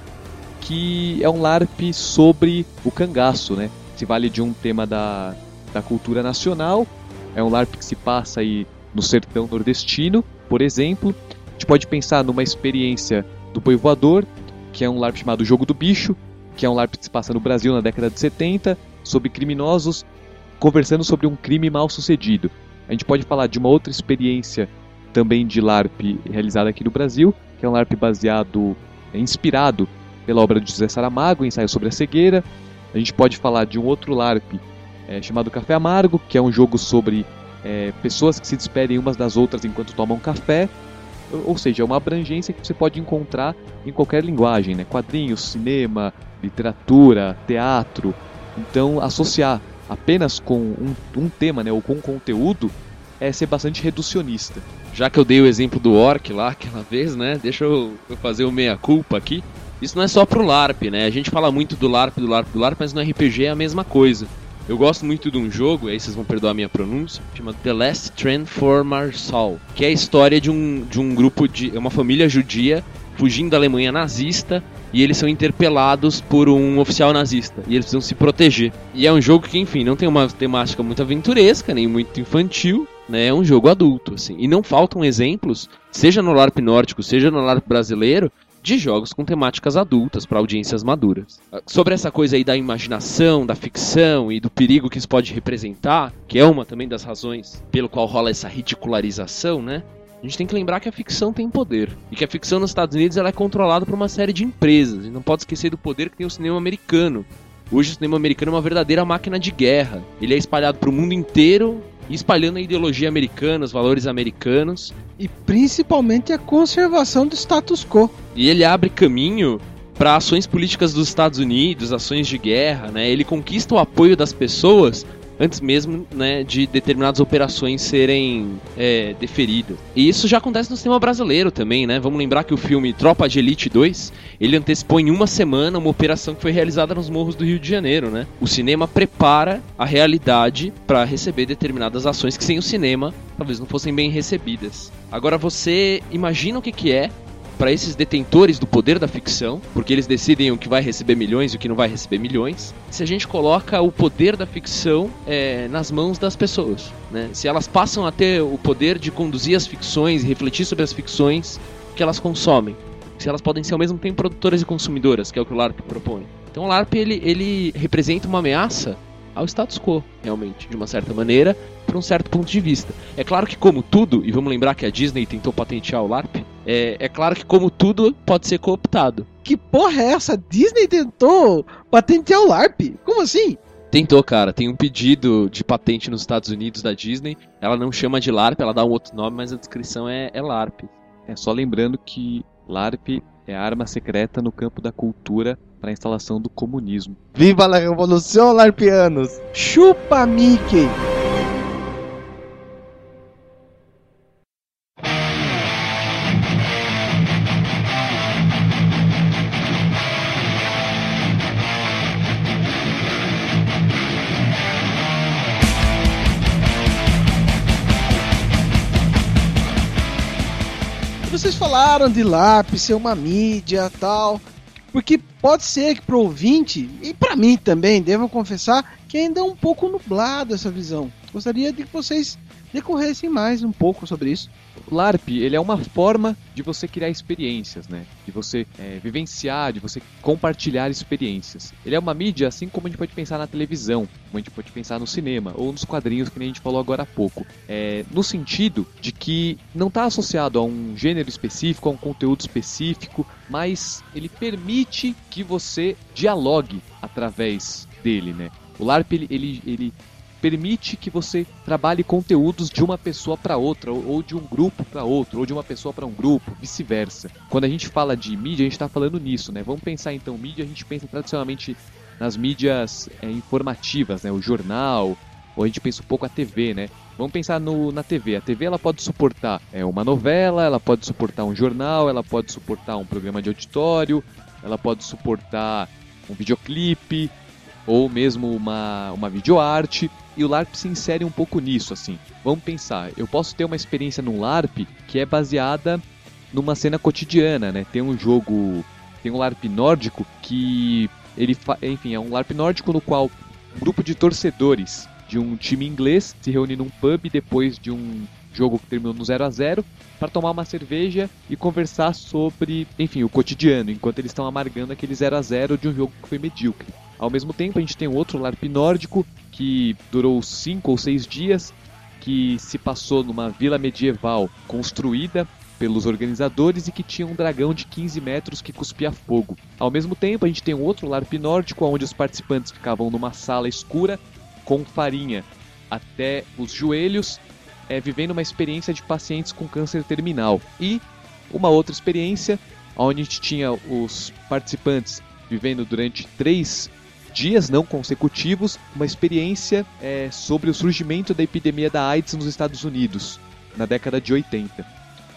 que é um LARP sobre o cangaço, né? Se vale de um tema da, da cultura nacional, é um LARP que se passa aí no sertão nordestino, por exemplo. A gente pode pensar numa experiência do Boi Voador, que é um LARP chamado Jogo do Bicho, que é um LARP que se passa no Brasil na década de 70, sobre criminosos conversando sobre um crime mal sucedido. A gente pode falar de uma outra experiência também de LARP realizada aqui no Brasil, que é um LARP baseado, é, inspirado pela obra de José Saramago, Ensaio sobre a Cegueira. A gente pode falar de um outro LARP é, chamado Café Amargo, que é um jogo sobre é, pessoas que se despedem umas das outras enquanto tomam café. Ou seja, é uma abrangência que você pode encontrar em qualquer linguagem, né? quadrinhos, cinema, literatura, teatro. Então, associar apenas com um, um tema, né, ou com conteúdo, é ser bastante reducionista. Já que eu dei o exemplo do Orc lá aquela vez, né? Deixa eu, eu fazer o meia-culpa aqui. Isso não é só pro LARP, né? A gente fala muito do LARP, do LARP, do LARP, mas no RPG é a mesma coisa. Eu gosto muito de um jogo, aí vocês vão perdoar a minha pronúncia, chamado The Last Transformer Soul, que é a história de um, de um grupo de. uma família judia fugindo da Alemanha nazista e eles são interpelados por um oficial nazista e eles precisam se proteger. E é um jogo que, enfim, não tem uma temática muito aventuresca, nem muito infantil, né? É um jogo adulto, assim. E não faltam exemplos, seja no LARP nórdico, seja no LARP brasileiro, de jogos com temáticas adultas para audiências maduras. Sobre essa coisa aí da imaginação, da ficção e do perigo que isso pode representar, que é uma também das razões pelo qual rola essa ridicularização, né? A gente tem que lembrar que a ficção tem poder. E que a ficção nos Estados Unidos ela é controlada por uma série de empresas. E não pode esquecer do poder que tem o cinema americano. Hoje o cinema americano é uma verdadeira máquina de guerra. Ele é espalhado para o mundo inteiro espalhando a ideologia americana, os valores americanos. E principalmente a conservação do status quo. E ele abre caminho para ações políticas dos Estados Unidos, ações de guerra, né? Ele conquista o apoio das pessoas antes mesmo né, de determinadas operações serem é, deferidas. E isso já acontece no cinema brasileiro também, né? Vamos lembrar que o filme Tropa de Elite 2, ele antecipou em uma semana uma operação que foi realizada nos morros do Rio de Janeiro, né? O cinema prepara a realidade para receber determinadas ações que sem o cinema talvez não fossem bem recebidas. Agora você imagina o que, que é para esses detentores do poder da ficção, porque eles decidem o que vai receber milhões e o que não vai receber milhões, se a gente coloca o poder da ficção é, nas mãos das pessoas. Né? Se elas passam a ter o poder de conduzir as ficções e refletir sobre as ficções que elas consomem. Se elas podem ser ao mesmo tempo produtoras e consumidoras, que é o que o LARP propõe. Então o LARP ele, ele representa uma ameaça ao status quo, realmente, de uma certa maneira, por um certo ponto de vista. É claro que, como tudo, e vamos lembrar que a Disney tentou patentear o LARP, é, é claro que, como tudo, pode ser cooptado. Que porra é essa? Disney tentou patentear o LARP? Como assim? Tentou, cara. Tem um pedido de patente nos Estados Unidos da Disney. Ela não chama de LARP, ela dá um outro nome, mas a descrição é, é LARP. É só lembrando que LARP é arma secreta no campo da cultura para a instalação do comunismo. Viva a Revolução, Larpianos! Chupa Mickey! Vocês falaram de lápis ser uma mídia tal, porque pode ser que pro ouvinte, e para mim também, devo confessar, que ainda é um pouco nublado essa visão. Gostaria de que vocês decorressem mais um pouco sobre isso. LARP, ele é uma forma de você criar experiências, né? De você é, vivenciar, de você compartilhar experiências. Ele é uma mídia assim como a gente pode pensar na televisão, como a gente pode pensar no cinema ou nos quadrinhos que a gente falou agora há pouco. É, no sentido de que não está associado a um gênero específico, a um conteúdo específico, mas ele permite que você dialogue através dele, né? O LARP ele, ele, ele permite que você trabalhe conteúdos de uma pessoa para outra, ou de um grupo para outro, ou de uma pessoa para um grupo, vice-versa. Quando a gente fala de mídia, a gente está falando nisso, né? Vamos pensar então mídia, a gente pensa tradicionalmente nas mídias é, informativas, né? O jornal, ou a gente pensa um pouco a TV, né? Vamos pensar no, na TV. A TV ela pode suportar é, uma novela, ela pode suportar um jornal, ela pode suportar um programa de auditório, ela pode suportar um videoclipe, ou mesmo uma, uma videoarte. E o LARP se insere um pouco nisso, assim. Vamos pensar, eu posso ter uma experiência no LARP que é baseada numa cena cotidiana, né? Tem um jogo, tem um LARP nórdico que ele, enfim, é um LARP nórdico no qual um grupo de torcedores de um time inglês se reúne num pub depois de um jogo que terminou no 0 a 0 para tomar uma cerveja e conversar sobre, enfim, o cotidiano, enquanto eles estão amargando aquele 0 a 0 de um jogo que foi medíocre. Ao mesmo tempo, a gente tem outro LARP nórdico que durou cinco ou seis dias, que se passou numa vila medieval construída pelos organizadores e que tinha um dragão de 15 metros que cuspia fogo. Ao mesmo tempo, a gente tem outro LARP nórdico onde os participantes ficavam numa sala escura com farinha até os joelhos, é, vivendo uma experiência de pacientes com câncer terminal. E uma outra experiência onde a gente tinha os participantes vivendo durante três dias não consecutivos uma experiência é, sobre o surgimento da epidemia da AIDS nos Estados Unidos, na década de 80.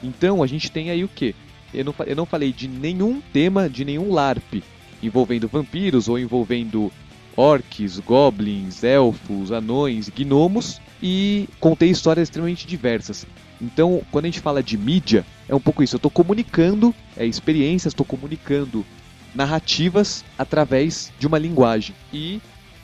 Então a gente tem aí o que? Eu não, eu não falei de nenhum tema, de nenhum LARP envolvendo vampiros ou envolvendo orcs, goblins, elfos, anões, gnomos e contei histórias extremamente diversas. Então, quando a gente fala de mídia, é um pouco isso. Eu estou comunicando é, experiências, estou comunicando narrativas através de uma linguagem. E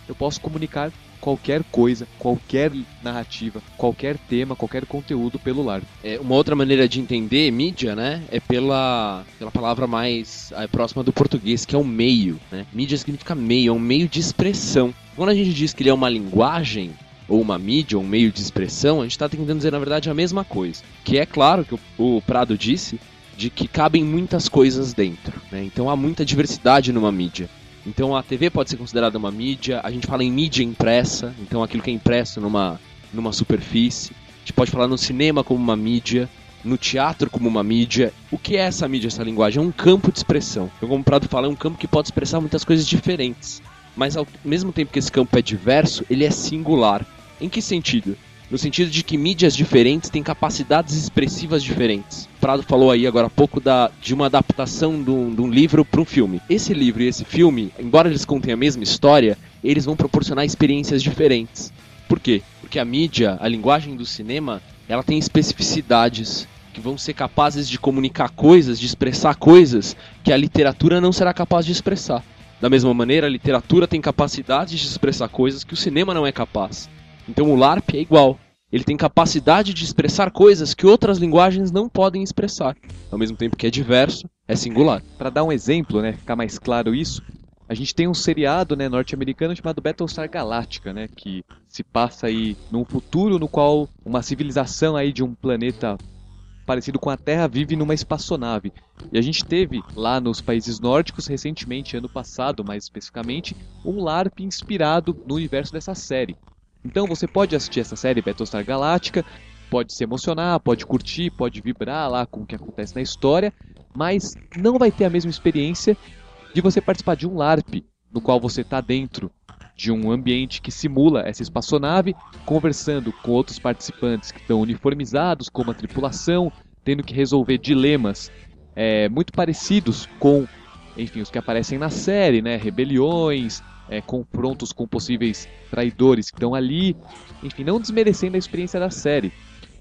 eu posso comunicar qualquer coisa, qualquer narrativa, qualquer tema, qualquer conteúdo pelo LARP. É, uma outra maneira de entender mídia, né, é pela, pela palavra mais é, próxima do português, que é o meio. Né? Mídia significa meio, é um meio de expressão. Quando a gente diz que ele é uma linguagem, ou uma mídia, ou um meio de expressão, a gente está tentando dizer, na verdade, a mesma coisa. Que é claro que o, o Prado disse de que cabem muitas coisas dentro. Né? Então há muita diversidade numa mídia. Então a TV pode ser considerada uma mídia, a gente fala em mídia impressa, então aquilo que é impresso numa, numa superfície. A gente pode falar no cinema como uma mídia, no teatro como uma mídia. O que é essa mídia, essa linguagem? É um campo de expressão. Eu, como o Prado fala, é um campo que pode expressar muitas coisas diferentes. Mas ao mesmo tempo que esse campo é diverso, ele é singular. Em que sentido? No sentido de que mídias diferentes têm capacidades expressivas diferentes. Prado falou aí agora há pouco da, de uma adaptação de um, de um livro para um filme. Esse livro e esse filme, embora eles contem a mesma história, eles vão proporcionar experiências diferentes. Por quê? Porque a mídia, a linguagem do cinema, ela tem especificidades que vão ser capazes de comunicar coisas, de expressar coisas que a literatura não será capaz de expressar. Da mesma maneira, a literatura tem capacidade de expressar coisas que o cinema não é capaz. Então o LARP é igual. Ele tem capacidade de expressar coisas que outras linguagens não podem expressar. Ao mesmo tempo que é diverso, é singular. Para dar um exemplo, né, ficar mais claro isso, a gente tem um seriado né, norte-americano chamado Battlestar Galactica, né, que se passa aí num futuro no qual uma civilização aí de um planeta parecido com a Terra vive numa espaçonave. E a gente teve lá nos países nórdicos recentemente, ano passado mais especificamente, um LARP inspirado no universo dessa série. Então você pode assistir essa série Battlestar Galactica, pode se emocionar, pode curtir, pode vibrar lá com o que acontece na história, mas não vai ter a mesma experiência de você participar de um LARP, no qual você está dentro de um ambiente que simula essa espaçonave, conversando com outros participantes que estão uniformizados como a tripulação, tendo que resolver dilemas é, muito parecidos com, enfim, os que aparecem na série, né? Rebeliões, é, confrontos com possíveis traidores que estão ali. Enfim, não desmerecendo a experiência da série,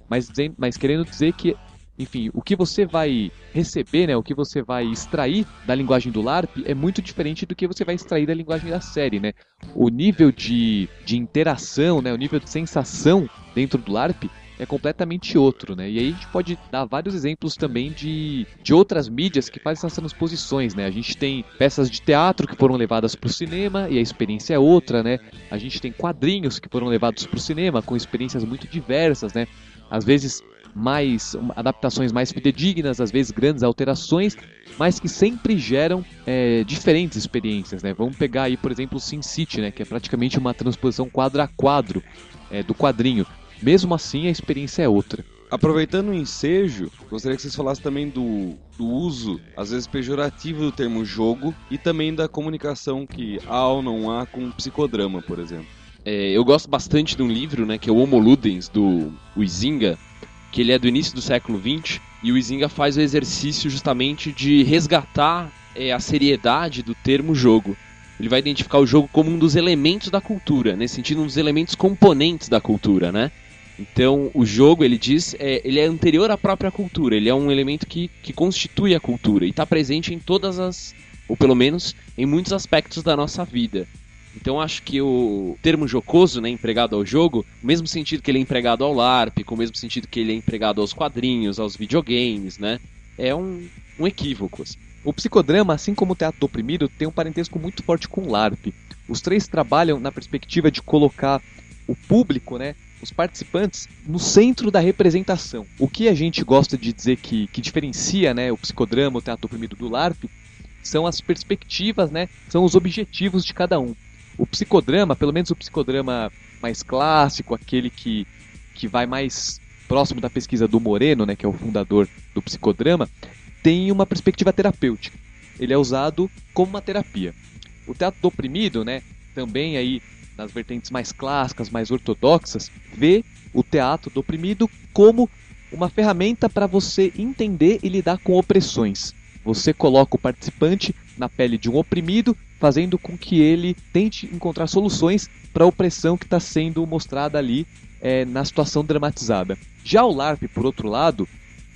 mas, mas querendo dizer que, enfim, o que você vai receber, né, o que você vai extrair da linguagem do LARP é muito diferente do que você vai extrair da linguagem da série, né? O nível de, de interação, né, o nível de sensação dentro do LARP é completamente outro, né? E aí a gente pode dar vários exemplos também de, de outras mídias que fazem essas transposições, né? A gente tem peças de teatro que foram levadas para o cinema e a experiência é outra, né? A gente tem quadrinhos que foram levados para o cinema com experiências muito diversas, né? Às vezes mais adaptações mais fidedignas, às vezes grandes alterações, mas que sempre geram é, diferentes experiências, né? Vamos pegar aí, por exemplo, Sin City, né? Que é praticamente uma transposição quadro a quadro é, do quadrinho. Mesmo assim, a experiência é outra. Aproveitando o ensejo, gostaria que vocês falassem também do, do uso, às vezes pejorativo, do termo jogo e também da comunicação que há ou não há com psicodrama, por exemplo. É, eu gosto bastante de um livro, né, que é o Homo Ludens, do Huizinga, que ele é do início do século XX, e o Huizinga faz o exercício justamente de resgatar é, a seriedade do termo jogo. Ele vai identificar o jogo como um dos elementos da cultura, nesse sentido, um dos elementos componentes da cultura, né? Então, o jogo, ele diz, é, ele é anterior à própria cultura, ele é um elemento que, que constitui a cultura e está presente em todas as, ou pelo menos em muitos aspectos da nossa vida. Então acho que o termo jocoso, né, empregado ao jogo, no mesmo sentido que ele é empregado ao LARP, com o mesmo sentido que ele é empregado aos quadrinhos, aos videogames, né, é um, um equívoco. Assim. O psicodrama, assim como o teatro do oprimido, tem um parentesco muito forte com o LARP. Os três trabalham na perspectiva de colocar o público, né, os participantes, no centro da representação. O que a gente gosta de dizer que, que diferencia né, o psicodrama, o teatro do oprimido do LARP, são as perspectivas, né, são os objetivos de cada um. O psicodrama, pelo menos o psicodrama mais clássico, aquele que, que vai mais próximo da pesquisa do Moreno, né, que é o fundador do psicodrama, tem uma perspectiva terapêutica. Ele é usado como uma terapia. O teatro do oprimido, né, também aí nas vertentes mais clássicas, mais ortodoxas, vê o teatro do oprimido como uma ferramenta para você entender e lidar com opressões. Você coloca o participante na pele de um oprimido, fazendo com que ele tente encontrar soluções para a opressão que está sendo mostrada ali é, na situação dramatizada. Já o LARP, por outro lado,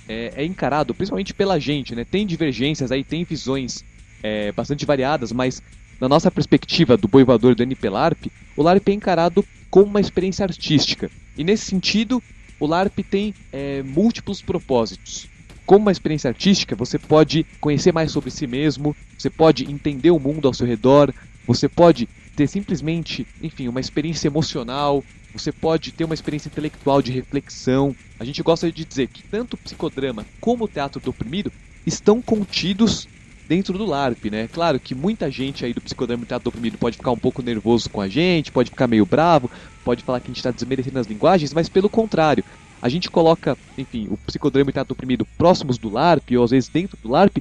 é, é, encarado principalmente pela gente, né? Tem divergências aí, tem visões é, bastante variadas, mas na nossa perspectiva do boivador do NP LARP, o LARP é encarado como uma experiência artística. E nesse sentido, o LARP tem é, múltiplos propósitos como uma experiência artística, você pode conhecer mais sobre si mesmo, você pode entender o mundo ao seu redor, você pode ter simplesmente, enfim, uma experiência emocional, você pode ter uma experiência intelectual de reflexão. A gente gosta de dizer que tanto o psicodrama como o teatro do oprimido estão contidos dentro do LARP, né? Claro que muita gente aí do psicodrama teatro do oprimido pode ficar um pouco nervoso com a gente, pode ficar meio bravo, pode falar que a gente está desmerecendo as linguagens, mas pelo contrário, a gente coloca, enfim, o psicodrama e o teatro oprimido próximos do LARP, ou às vezes dentro do LARP,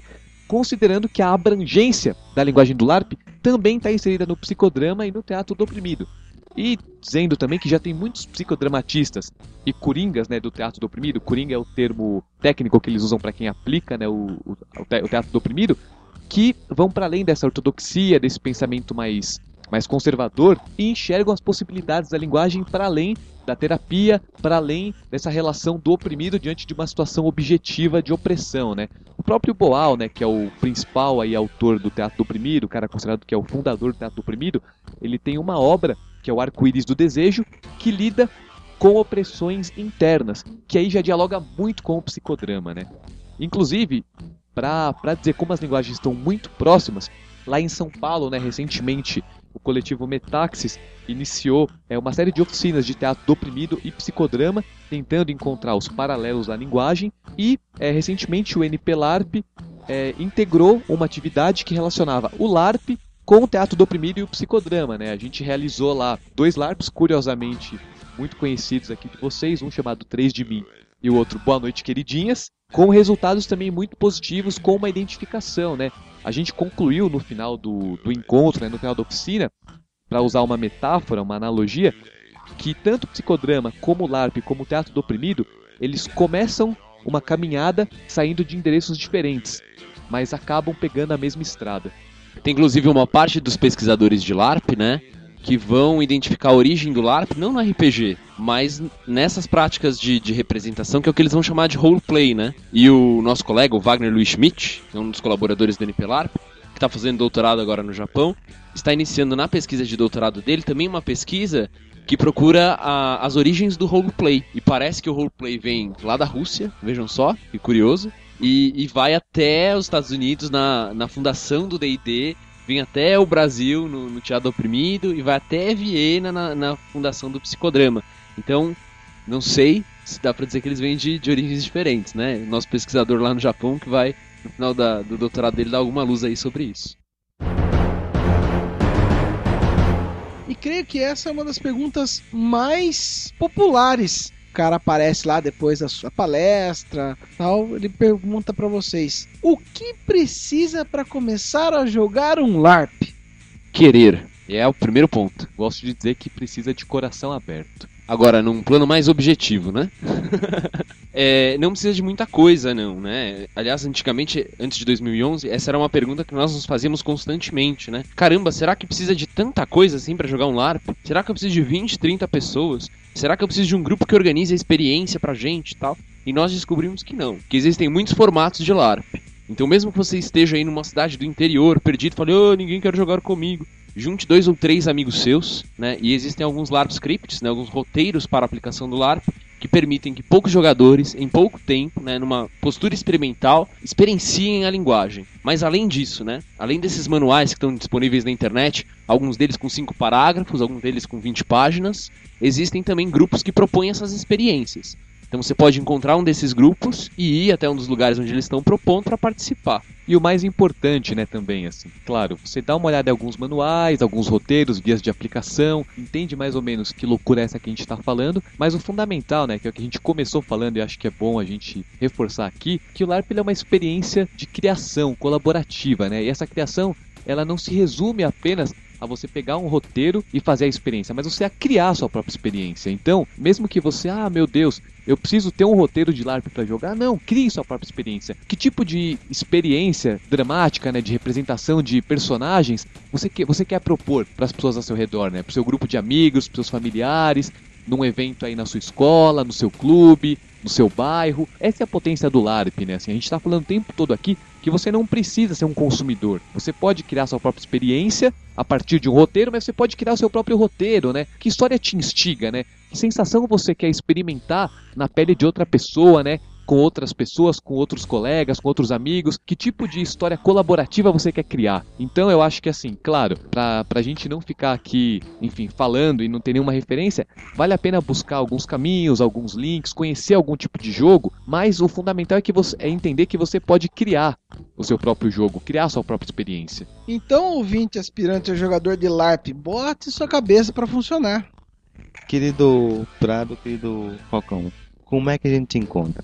considerando que a abrangência da linguagem do LARP também está inserida no psicodrama e no teatro do oprimido. E dizendo também que já tem muitos psicodramatistas e coringas né, do teatro do oprimido, coringa é o termo técnico que eles usam para quem aplica né, o, o, o teatro do oprimido, que vão para além dessa ortodoxia, desse pensamento mais mais conservador e enxergam as possibilidades da linguagem para além da terapia, para além dessa relação do oprimido diante de uma situação objetiva de opressão, né? O próprio Boal, né, que é o principal aí autor do Teatro do Oprimido, o cara considerado que é o fundador do Teatro do Oprimido, ele tem uma obra que é o Arco-Íris do Desejo, que lida com opressões internas, que aí já dialoga muito com o psicodrama, né? Inclusive, para dizer como as linguagens estão muito próximas, lá em São Paulo, né, recentemente, o coletivo Metaxis iniciou é, uma série de oficinas de teatro do oprimido e psicodrama, tentando encontrar os paralelos da linguagem, e é, recentemente o NP LARP é, integrou uma atividade que relacionava o LARP com o teatro do oprimido e o psicodrama. Né? A gente realizou lá dois LARPs, curiosamente muito conhecidos aqui de vocês, um chamado 3 de Mim e o outro Boa Noite Queridinhas, com resultados também muito positivos, com uma identificação, né? A gente concluiu no final do, do encontro, né, no final da oficina, para usar uma metáfora, uma analogia, que tanto o psicodrama como o LARP, como o teatro do oprimido, eles começam uma caminhada saindo de endereços diferentes, mas acabam pegando a mesma estrada. Tem inclusive uma parte dos pesquisadores de LARP, né, que vão identificar a origem do LARP não no RPG, mas nessas práticas de, de, representação, que é o que eles vão chamar de roleplay, né? E o nosso colega, o Wagner Luiz Schmidt, que é um dos colaboradores do NP LARP, que está fazendo doutorado agora no Japão, está iniciando na pesquisa de doutorado dele também uma pesquisa que procura a- as origens do roleplay. E parece que o roleplay vem lá da Rússia, vejam só, que curioso. E, e vai até os Estados Unidos na, na fundação do D&D, vem até o Brasil no, no Teatro Oprimido e vai até Viena na, na fundação do Psicodrama. Então, não sei se dá pra dizer que eles vêm de, de origens diferentes, né? Nosso pesquisador lá no Japão que vai, no final da- do doutorado dele, dar alguma luz aí sobre isso. E creio que essa é uma das perguntas mais populares. Cara aparece lá depois da sua palestra, tal, ele pergunta pra vocês: "O que precisa pra começar a jogar um LARP?" Querer é o primeiro ponto. Gosto de dizer que precisa de coração aberto. Agora, num plano mais objetivo, né? *laughs* É, não precisa de muita coisa, não, né? Aliás, antigamente, antes de 2011, essa era uma pergunta que nós nos fazíamos constantemente, né? Caramba, será que precisa de tanta coisa assim pra jogar um LARP? Será que eu preciso de 20, 30 pessoas? Será que eu preciso de um grupo que organize a experiência pra gente e tal? E nós descobrimos que não, que existem muitos formatos de LARP. Então, mesmo que você esteja aí numa cidade do interior, perdido, fale, ô, ninguém quer jogar comigo. Junte dois ou três amigos seus, né? E existem alguns LARP scripts, né? Alguns roteiros para aplicação do LARP que permitem que poucos jogadores, em pouco tempo, né, numa postura experimental, experienciem a linguagem. Mas além disso, né, além desses manuais que estão disponíveis na internet, alguns deles com 5 parágrafos, alguns deles com 20 páginas, existem também grupos que propõem essas experiências. Então você pode encontrar um desses grupos e ir até um dos lugares onde eles estão propondo para participar. E o mais importante, né, também, assim, claro, você dá uma olhada em alguns manuais, alguns roteiros, guias de aplicação, entende mais ou menos que loucura é essa que a gente está falando, mas o fundamental, né, que é o que a gente começou falando e acho que é bom a gente reforçar aqui, que o LARP é uma experiência de criação colaborativa, né, e essa criação, ela não se resume apenas a você pegar um roteiro e fazer a experiência, mas você a criar a sua própria experiência. Então, mesmo que você, ah, meu Deus, eu preciso ter um roteiro de LARP para jogar, não, crie sua própria experiência. Que tipo de experiência dramática, né, de representação de personagens você quer, você quer propor para as pessoas ao seu redor, né, para seu grupo de amigos, para seus familiares, num evento aí na sua escola, no seu clube, no seu bairro. Essa é a potência do LARP, né? Assim, a gente está falando o tempo todo aqui que você não precisa ser um consumidor. Você pode criar sua própria experiência a partir de um roteiro, mas você pode criar o seu próprio roteiro, né? Que história te instiga, né? Que sensação você quer experimentar na pele de outra pessoa, né? Com outras pessoas, com outros colegas, com outros amigos, que tipo de história colaborativa você quer criar. Então eu acho que assim, claro, pra, pra gente não ficar aqui, enfim, falando e não ter nenhuma referência, vale a pena buscar alguns caminhos, alguns links, conhecer algum tipo de jogo, mas o fundamental é que você é entender que você pode criar o seu próprio jogo, criar a sua própria experiência. Então, ouvinte aspirante a jogador de LARP, bote sua cabeça pra funcionar. Querido Prado, querido Falcão, como é que a gente te encontra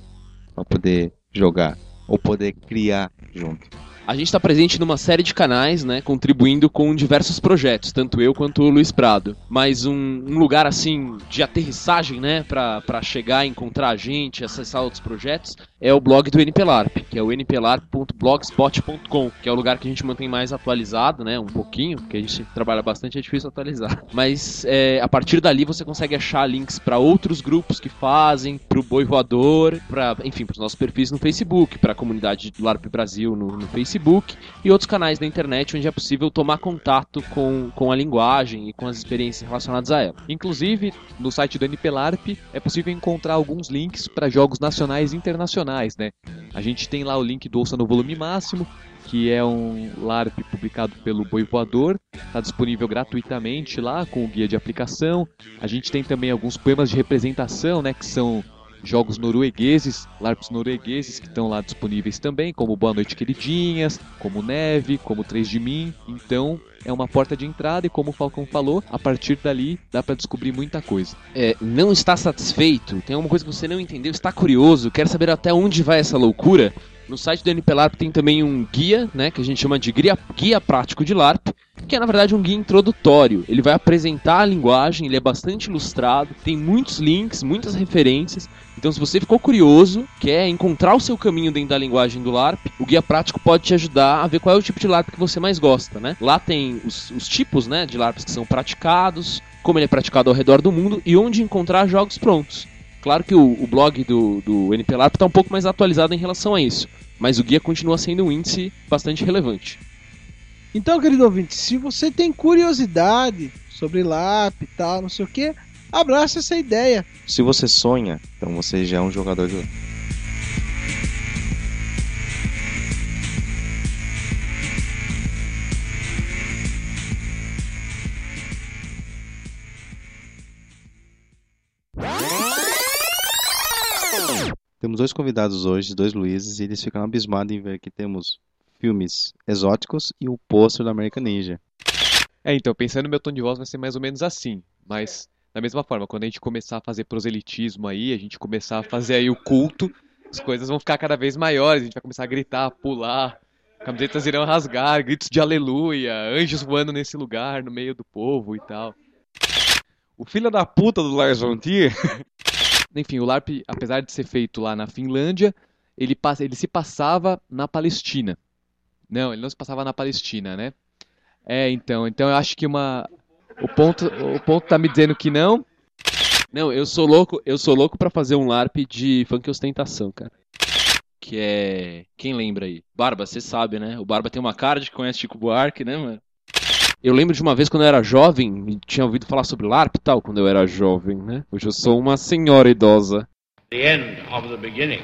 para poder jogar ou poder criar junto? A gente está presente numa série de canais, né, contribuindo com diversos projetos, tanto eu quanto o Luiz Prado. Mas um, um lugar assim de aterrissagem, né, para chegar encontrar a gente, acessar outros projetos, é o blog do NPLARP, que é o nplarp.blogspot.com, que é o lugar que a gente mantém mais atualizado, né, um pouquinho, porque a gente trabalha bastante, é difícil atualizar. *laughs* Mas é, a partir dali você consegue achar links para outros grupos que fazem, para o Boi Voador, para, enfim, para os nossos perfis no Facebook, para a comunidade do LARP Brasil no, no Facebook e outros canais da internet onde é possível tomar contato com, com a linguagem e com as experiências relacionadas a ela. Inclusive, no site do NPLARP é possível encontrar alguns links para jogos nacionais e internacionais, né? A gente tem lá o link do Ouça no Volume Máximo, que é um LARP publicado pelo Boi Voador, está disponível gratuitamente lá com o guia de aplicação. A gente tem também alguns poemas de representação, né, que são jogos noruegueses, LARPs noruegueses que estão lá disponíveis também, como Boa Noite Queridinhas, como Neve, como Três de Mim. Então é uma porta de entrada e como o Falcão falou, a partir dali dá para descobrir muita coisa. É, não está satisfeito? Tem alguma coisa que você não entendeu? Está curioso? Quer saber até onde vai essa loucura? No site do NPLARP tem também um guia, né, que a gente chama de guia, guia prático de LARP, que é na verdade um guia introdutório. Ele vai apresentar a linguagem, ele é bastante ilustrado, tem muitos links, muitas referências. Então, se você ficou curioso, quer encontrar o seu caminho dentro da linguagem do LARP, o guia prático pode te ajudar a ver qual é o tipo de LARP que você mais gosta, né? Lá tem os, os tipos, né, de LARPs que são praticados, como ele é praticado ao redor do mundo e onde encontrar jogos prontos. Claro que o, o blog do, do NPLARP está um pouco mais atualizado em relação a isso, mas o guia continua sendo um índice bastante relevante. Então, querido ouvinte, se você tem curiosidade sobre LARP e tal, não sei o que, abraça essa ideia. Se você sonha, então você já é um jogador de Temos dois convidados hoje, dois Luizes, e eles ficam abismados em ver que temos filmes exóticos e o pôster da American Ninja. É, então, pensando no meu tom de voz vai ser mais ou menos assim, mas da mesma forma, quando a gente começar a fazer proselitismo aí, a gente começar a fazer aí o culto, as coisas vão ficar cada vez maiores, a gente vai começar a gritar, pular, camisetas irão rasgar, gritos de aleluia, anjos voando nesse lugar, no meio do povo e tal. O filho da puta do Lars von Trier *laughs* Enfim, o LARP, apesar de ser feito lá na Finlândia, ele, ele se passava na Palestina. Não, ele não se passava na Palestina, né? É, então, então eu acho que uma o ponto o ponto tá me dizendo que não. Não, eu sou louco, eu sou louco para fazer um LARP de funk ostentação, cara. Que é, quem lembra aí? Barba, você sabe, né? O Barba tem uma cara de que conhece Chico Buarque, né, mano? Eu lembro de uma vez quando eu era jovem, tinha ouvido falar sobre LARP e tal, quando eu era jovem, né? Hoje eu sou uma senhora idosa. The end of the beginning.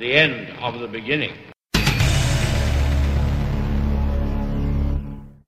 The end of the beginning.